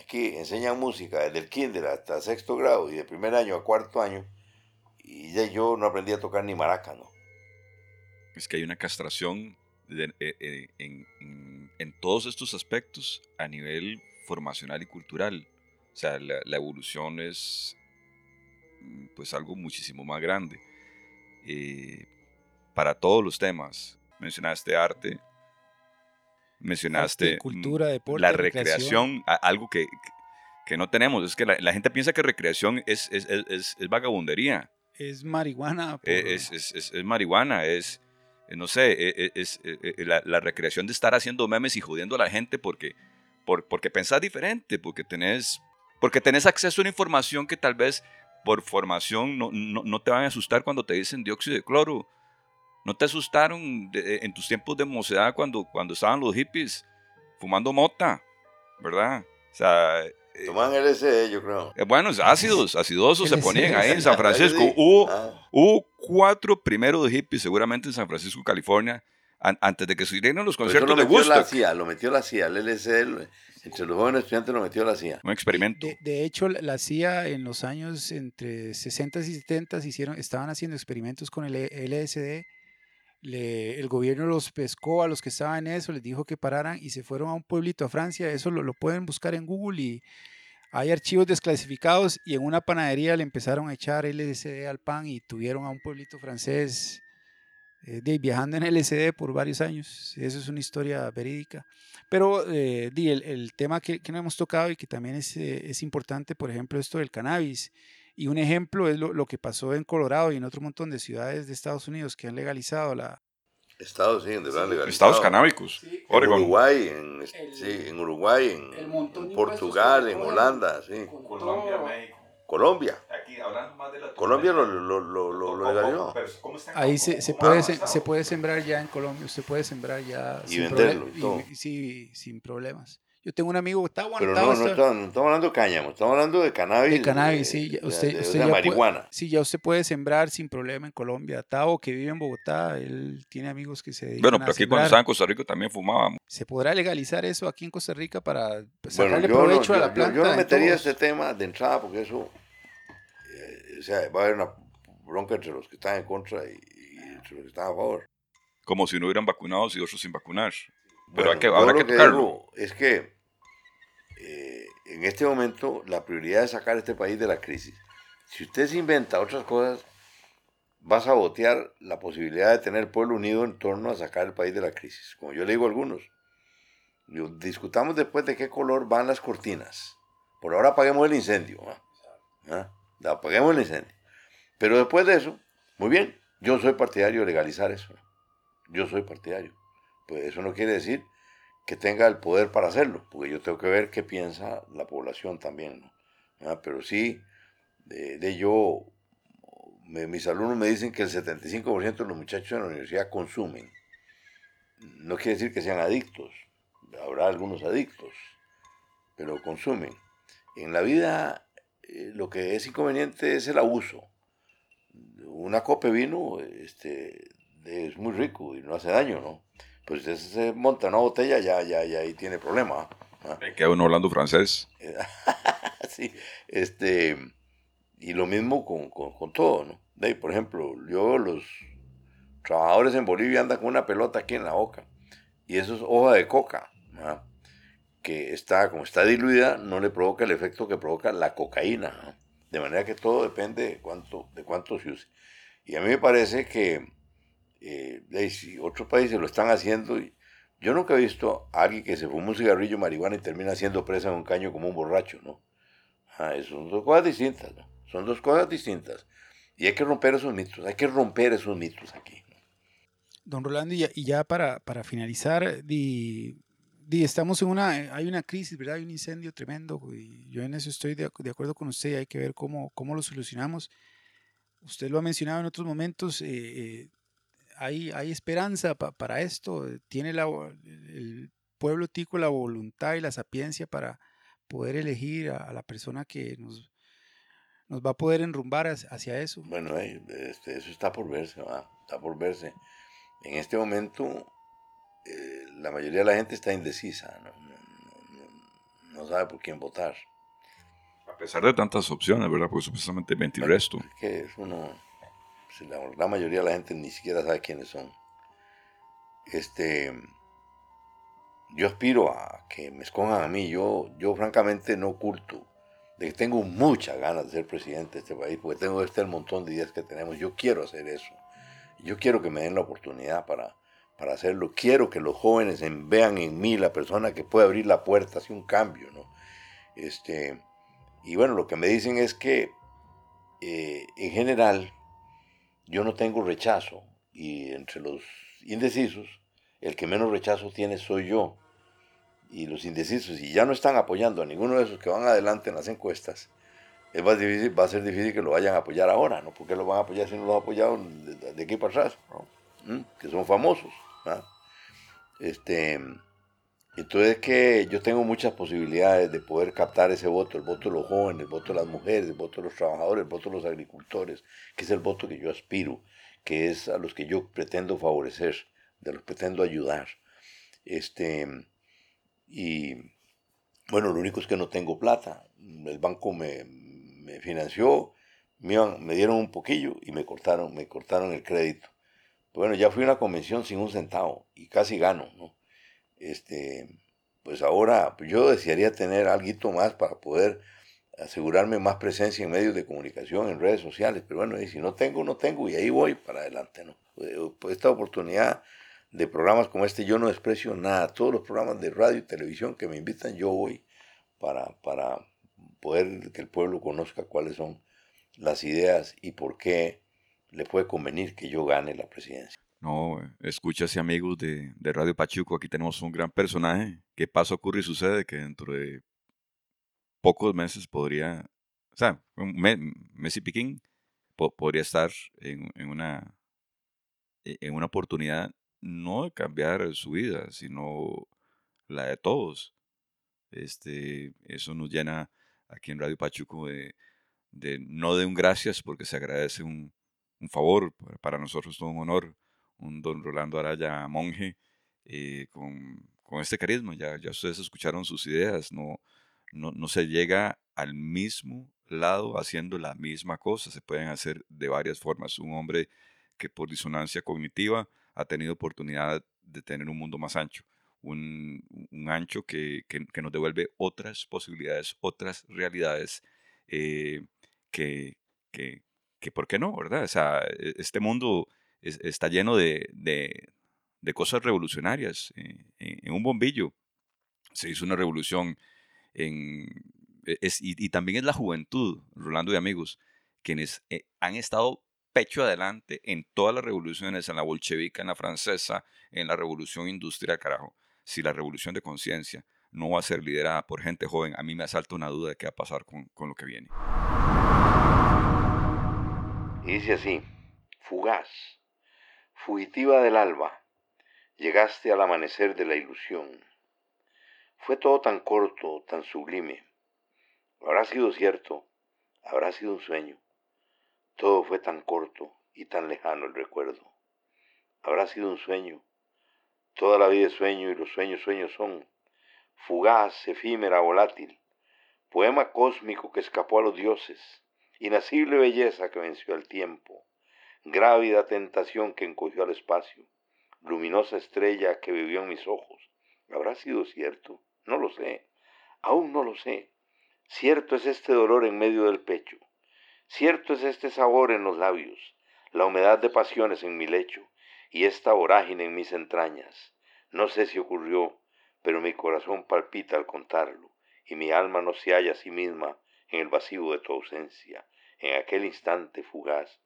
aquí enseñan música desde el kinder hasta sexto grado y de primer año a cuarto año, y ya yo no aprendí a tocar ni maraca, ¿no? es que hay una castración eh, eh, en, todos estos aspectos a nivel formacional y cultural. O sea, la, evolución es mm, pues algo muchísimo más grande. Eh, para todos los temas, mencionaste arte, mencionaste cultura, mm, deporte, la recreación, algo que, que, no tenemos. Es que la, gente piensa que recreación es, es, es, es vagabundería. Es marihuana. Es, es, marihuana, es no sé, eh, eh, es, la, recreación de estar haciendo memes y jodiendo a la gente porque, porque pensás diferente, porque tenés, porque tenés acceso a una información que tal vez por formación no, no, te van a asustar cuando te dicen dióxido de cloro. No te asustaron en tus tiempos de mocedad cuando, cuando estaban los hippies fumando mota, ¿verdad? O sea, Toman LSD, yo creo. bueno, ácidos, acidosos se ponían ahí en San Francisco. Hubo, ah. hubo cuatro primeros hippies seguramente en San Francisco, California, antes de que salieran los conciertos de Woodstock. La CIA, lo metió la CIA, el LSD, entre los jóvenes estudiantes lo metió la CIA. Un experimento. De, hecho, la CIA en los años entre 60 y 70 hicieron, estaban haciendo experimentos con el LSD. El gobierno los pescó a los que estaban en eso, les dijo que pararan y se fueron a un pueblito a Francia. Eso lo, pueden buscar en Google y hay archivos desclasificados y en una panadería le empezaron a echar LSD al pan y tuvieron a un pueblito francés eh, viajando en LSD por varios años. Eso es una historia verídica. Pero eh, el, tema que, no hemos tocado y que también es, eh, es, importante, por ejemplo, esto del cannabis. Y un ejemplo es lo, lo, que pasó en Colorado y en otro montón de ciudades de Estados Unidos que han legalizado la, Estados, sí, Estados canábicos. En Uruguay, en, sí, en Uruguay, en, Portugal, en Holanda, sí. Colombia, México. Colombia. Aquí, hablando más de la Colombia lo, lo, lo, lo legalizó. Ahí se, se, puede, se, puede sembrar ya en Colombia, usted puede sembrar ya. Y venderlo. Y, sí, sin problemas. Yo tengo un amigo que está aguantado. Pero no, no, estamos, hablando de cáñamo, estamos hablando de cannabis. De cannabis, sí. De, usted, usted marihuana. sí, ya usted puede sembrar sin problema en Colombia. Tavo, que vive en Bogotá, él tiene amigos que se dedican Bueno, pero aquí cuando estaba en Costa Rica también fumábamos. ¿Se podrá legalizar eso aquí en Costa Rica para sacarle provecho a la planta? Yo, no metería este tema de entrada porque eso, eh, o sea, va a haber una bronca entre los que están en contra y, entre los que están a favor. Como si no hubieran vacunados y otros sin vacunar. Pero hay que, habrá que, tocarlo. es que eh, en este momento la prioridad es sacar a este país de la crisis. Si usted se inventa otras cosas, va a sabotear la posibilidad de tener el pueblo unido en torno a sacar el país de la crisis. Como yo le digo a algunos, discutamos después de qué color van las cortinas. Por ahora apaguemos el incendio. ¿ah? ¿Ah? Apaguemos el incendio. Pero después de eso, Muy bien, yo soy partidario de legalizar eso. Yo soy partidario. Pues eso no quiere decir que tenga el poder para hacerlo, porque yo tengo que ver qué piensa la población también. ¿no? Ah, pero sí, de, yo, mis alumnos me dicen que el 75% de los muchachos en la universidad consumen. No quiere decir que sean adictos, habrá algunos adictos, pero consumen. En la vida eh, lo que es inconveniente es el abuso. Una copa de vino este, es muy rico y no hace daño, ¿no? Pues si se monta una botella, ya, ya, ya ahí tiene problema. ¿ah? Queda uno hablando francés. sí, este, y lo mismo con, con, todo, ¿no? De, por ejemplo, yo los trabajadores en Bolivia andan con una pelota aquí en la boca, y eso es hoja de coca, que está, como está diluida, no le provoca el efecto que provoca la cocaína, de manera que todo depende de cuánto, de cuánto se use. Y a mí me parece que eh, si otros países lo están haciendo, yo nunca he visto a alguien que se fuma un cigarrillo marihuana y termina siendo presa en un caño como un borracho, ¿no? Ah, son dos cosas distintas, ¿no? Son dos cosas distintas. Y hay que romper esos mitos, hay que romper esos mitos aquí. Don Rolando, y ya, para, para, finalizar, di, estamos en una, hay una crisis, ¿verdad? Hay un incendio tremendo, y yo en eso estoy de, acuerdo con usted, hay que ver cómo, cómo lo solucionamos. Usted lo ha mencionado en otros momentos, eh, eh, hay, hay esperanza para esto, tiene la, el pueblo tico la voluntad y la sapiencia para poder elegir a, la persona que nos, nos va a poder enrumbar hacia eso. Bueno, este, eso está por verse, está por verse. En este momento, eh, la mayoría de la gente está indecisa, no, sabe por quién votar. A pesar de tantas opciones, ¿verdad? Porque supuestamente 20 resto. que es uno, la, la, mayoría de la gente ni siquiera sabe quiénes son. Este, yo aspiro a que me escojan a mí. Yo, yo francamente no oculto de que tengo muchas ganas de ser presidente de este país, porque tengo este el montón de ideas que tenemos. Yo quiero hacer eso. Yo quiero que me den la oportunidad para, para hacerlo. Quiero que los jóvenes vean en mí la persona que puede abrir la puerta hacia un cambio, ¿no? Este, y bueno, lo que me dicen es que eh, en general yo no tengo rechazo y entre los indecisos el que menos rechazo tiene soy yo. Y los indecisos, y ya no están apoyando a ninguno de esos que van adelante en las encuestas, es más difícil, va a ser difícil que lo vayan a apoyar ahora, ¿no? porque lo van a apoyar si no lo han apoyado de, aquí para atrás? ¿Mm? Que son famosos. Este, entonces que yo tengo muchas posibilidades de poder captar ese voto, el voto de los jóvenes, el voto de las mujeres, el voto de los trabajadores, el voto de los agricultores, que es el voto que yo aspiro, que es a los que yo pretendo favorecer de los pretendo ayudar. Este, y bueno, lo único es que no tengo plata. El banco me, financió, me, me, dieron un poquillo y me cortaron, me cortaron el crédito. Bueno, ya fui a una convención sin un centavo y casi gano, ¿no? Este, pues ahora pues yo desearía tener algo más para poder asegurarme más presencia en medios de comunicación, en redes sociales, pero bueno, si no tengo, no tengo y ahí voy para adelante, ¿no? Esta oportunidad de programas como este, yo no desprecio nada. Todos los programas de radio y televisión que me invitan, yo voy para, para poder que el pueblo conozca cuáles son las ideas y por qué le puede convenir que yo gane la presidencia. No, escúchase amigos de, de Radio Pachuco, aquí tenemos un gran personaje. ¿Qué pasa, ocurre y sucede? Que dentro de pocos meses podría, o sea, Messi Piquín podría estar en, en, una, en una oportunidad no de cambiar su vida, sino la de todos. Este, eso nos llena aquí en Radio Pachuco de, no de un gracias porque se agradece un, favor, para nosotros es un honor, un don Rolando Araya monje eh, con, este carisma, ya, ya ustedes escucharon sus ideas, no, no, no se llega al mismo lado haciendo la misma cosa, se pueden hacer de varias formas. Un hombre que por disonancia cognitiva ha tenido oportunidad de tener un mundo más ancho, un, ancho que, nos devuelve otras posibilidades, otras realidades eh, que, que, ¿por qué no? ¿Verdad? O sea, e, este mundo está lleno de, cosas revolucionarias. Eh, en, un bombillo se hizo una revolución e, y, también es la juventud, Rolando y amigos, quienes eh, han estado pecho adelante en todas las revoluciones, en la bolchevica, en la francesa, en la revolución industrial, carajo. Si la revolución de conciencia no va a ser liderada por gente joven, a mí me asalta una duda de qué va a pasar con, con lo que viene. Y dice así, fugaz, fugitiva del alba, llegaste al amanecer de la ilusión. Fue todo tan corto, tan sublime. Habrá sido cierto, habrá sido un sueño. Todo fue tan corto y tan lejano el recuerdo. Habrá sido un sueño. Toda la vida es sueño y los sueños sueños son. Fugaz, efímera, volátil. Poema cósmico que escapó a los dioses. Inacible belleza que venció al tiempo. Grávida tentación que encogió al espacio. Luminosa estrella que vivió en mis ojos. ¿Habrá sido cierto? No lo sé. Aún no lo sé. Cierto es este dolor en medio del pecho. Cierto es este sabor en los labios, la humedad de pasiones en mi lecho y esta vorágine en mis entrañas. No sé si ocurrió, pero mi corazón palpita al contarlo y mi alma no se halla a sí misma en el vacío de tu ausencia, en aquel instante fugaz,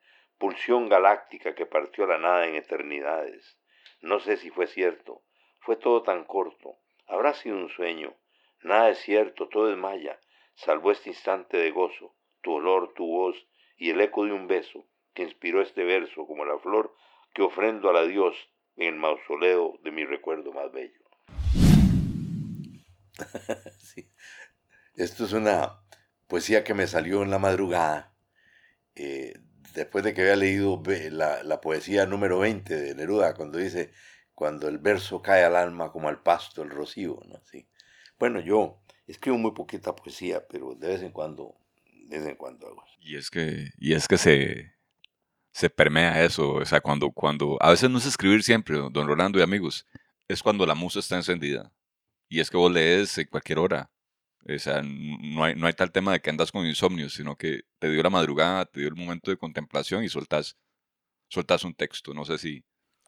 pulsión galáctica que partió a la nada en eternidades. No sé si fue cierto, fue todo tan corto, habrá sido un sueño, nada es cierto, todo es maya, salvo este instante de gozo, tu olor, tu voz y el eco de un beso que inspiró este verso como la flor que ofrendo a la Dios en el mausoleo de mi recuerdo más bello. Esto es una poesía que me salió en la madrugada, eh, después de que había leído la, la, poesía número 20 de Neruda, cuando dice, cuando el verso cae al alma como al pasto el rocío. ¿no? Sí. Bueno, yo escribo muy poquita poesía, pero de vez en cuando, de vez en cuando hago. Y es que, y es que se, se permea eso, o sea, cuando, cuando, a veces no es escribir siempre, don Rolando y amigos, es cuando la musa está encendida. Y es que vos lees en cualquier hora. O sea, no hay, no hay tal tema de que andas con insomnio, sino que te dio la madrugada, te dio el momento de contemplación y soltas, soltas un texto. No sé si.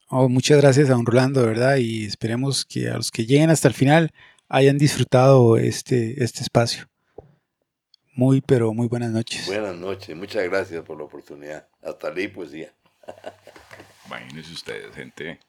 Oh, muchas gracias a don Rolando, de verdad, y esperemos que a los que lleguen hasta el final hayan disfrutado este, este espacio. Muy, pero muy buenas noches. Buenas noches, muchas gracias por la oportunidad. Hasta ahí, poesía. Imagínense ustedes, gente.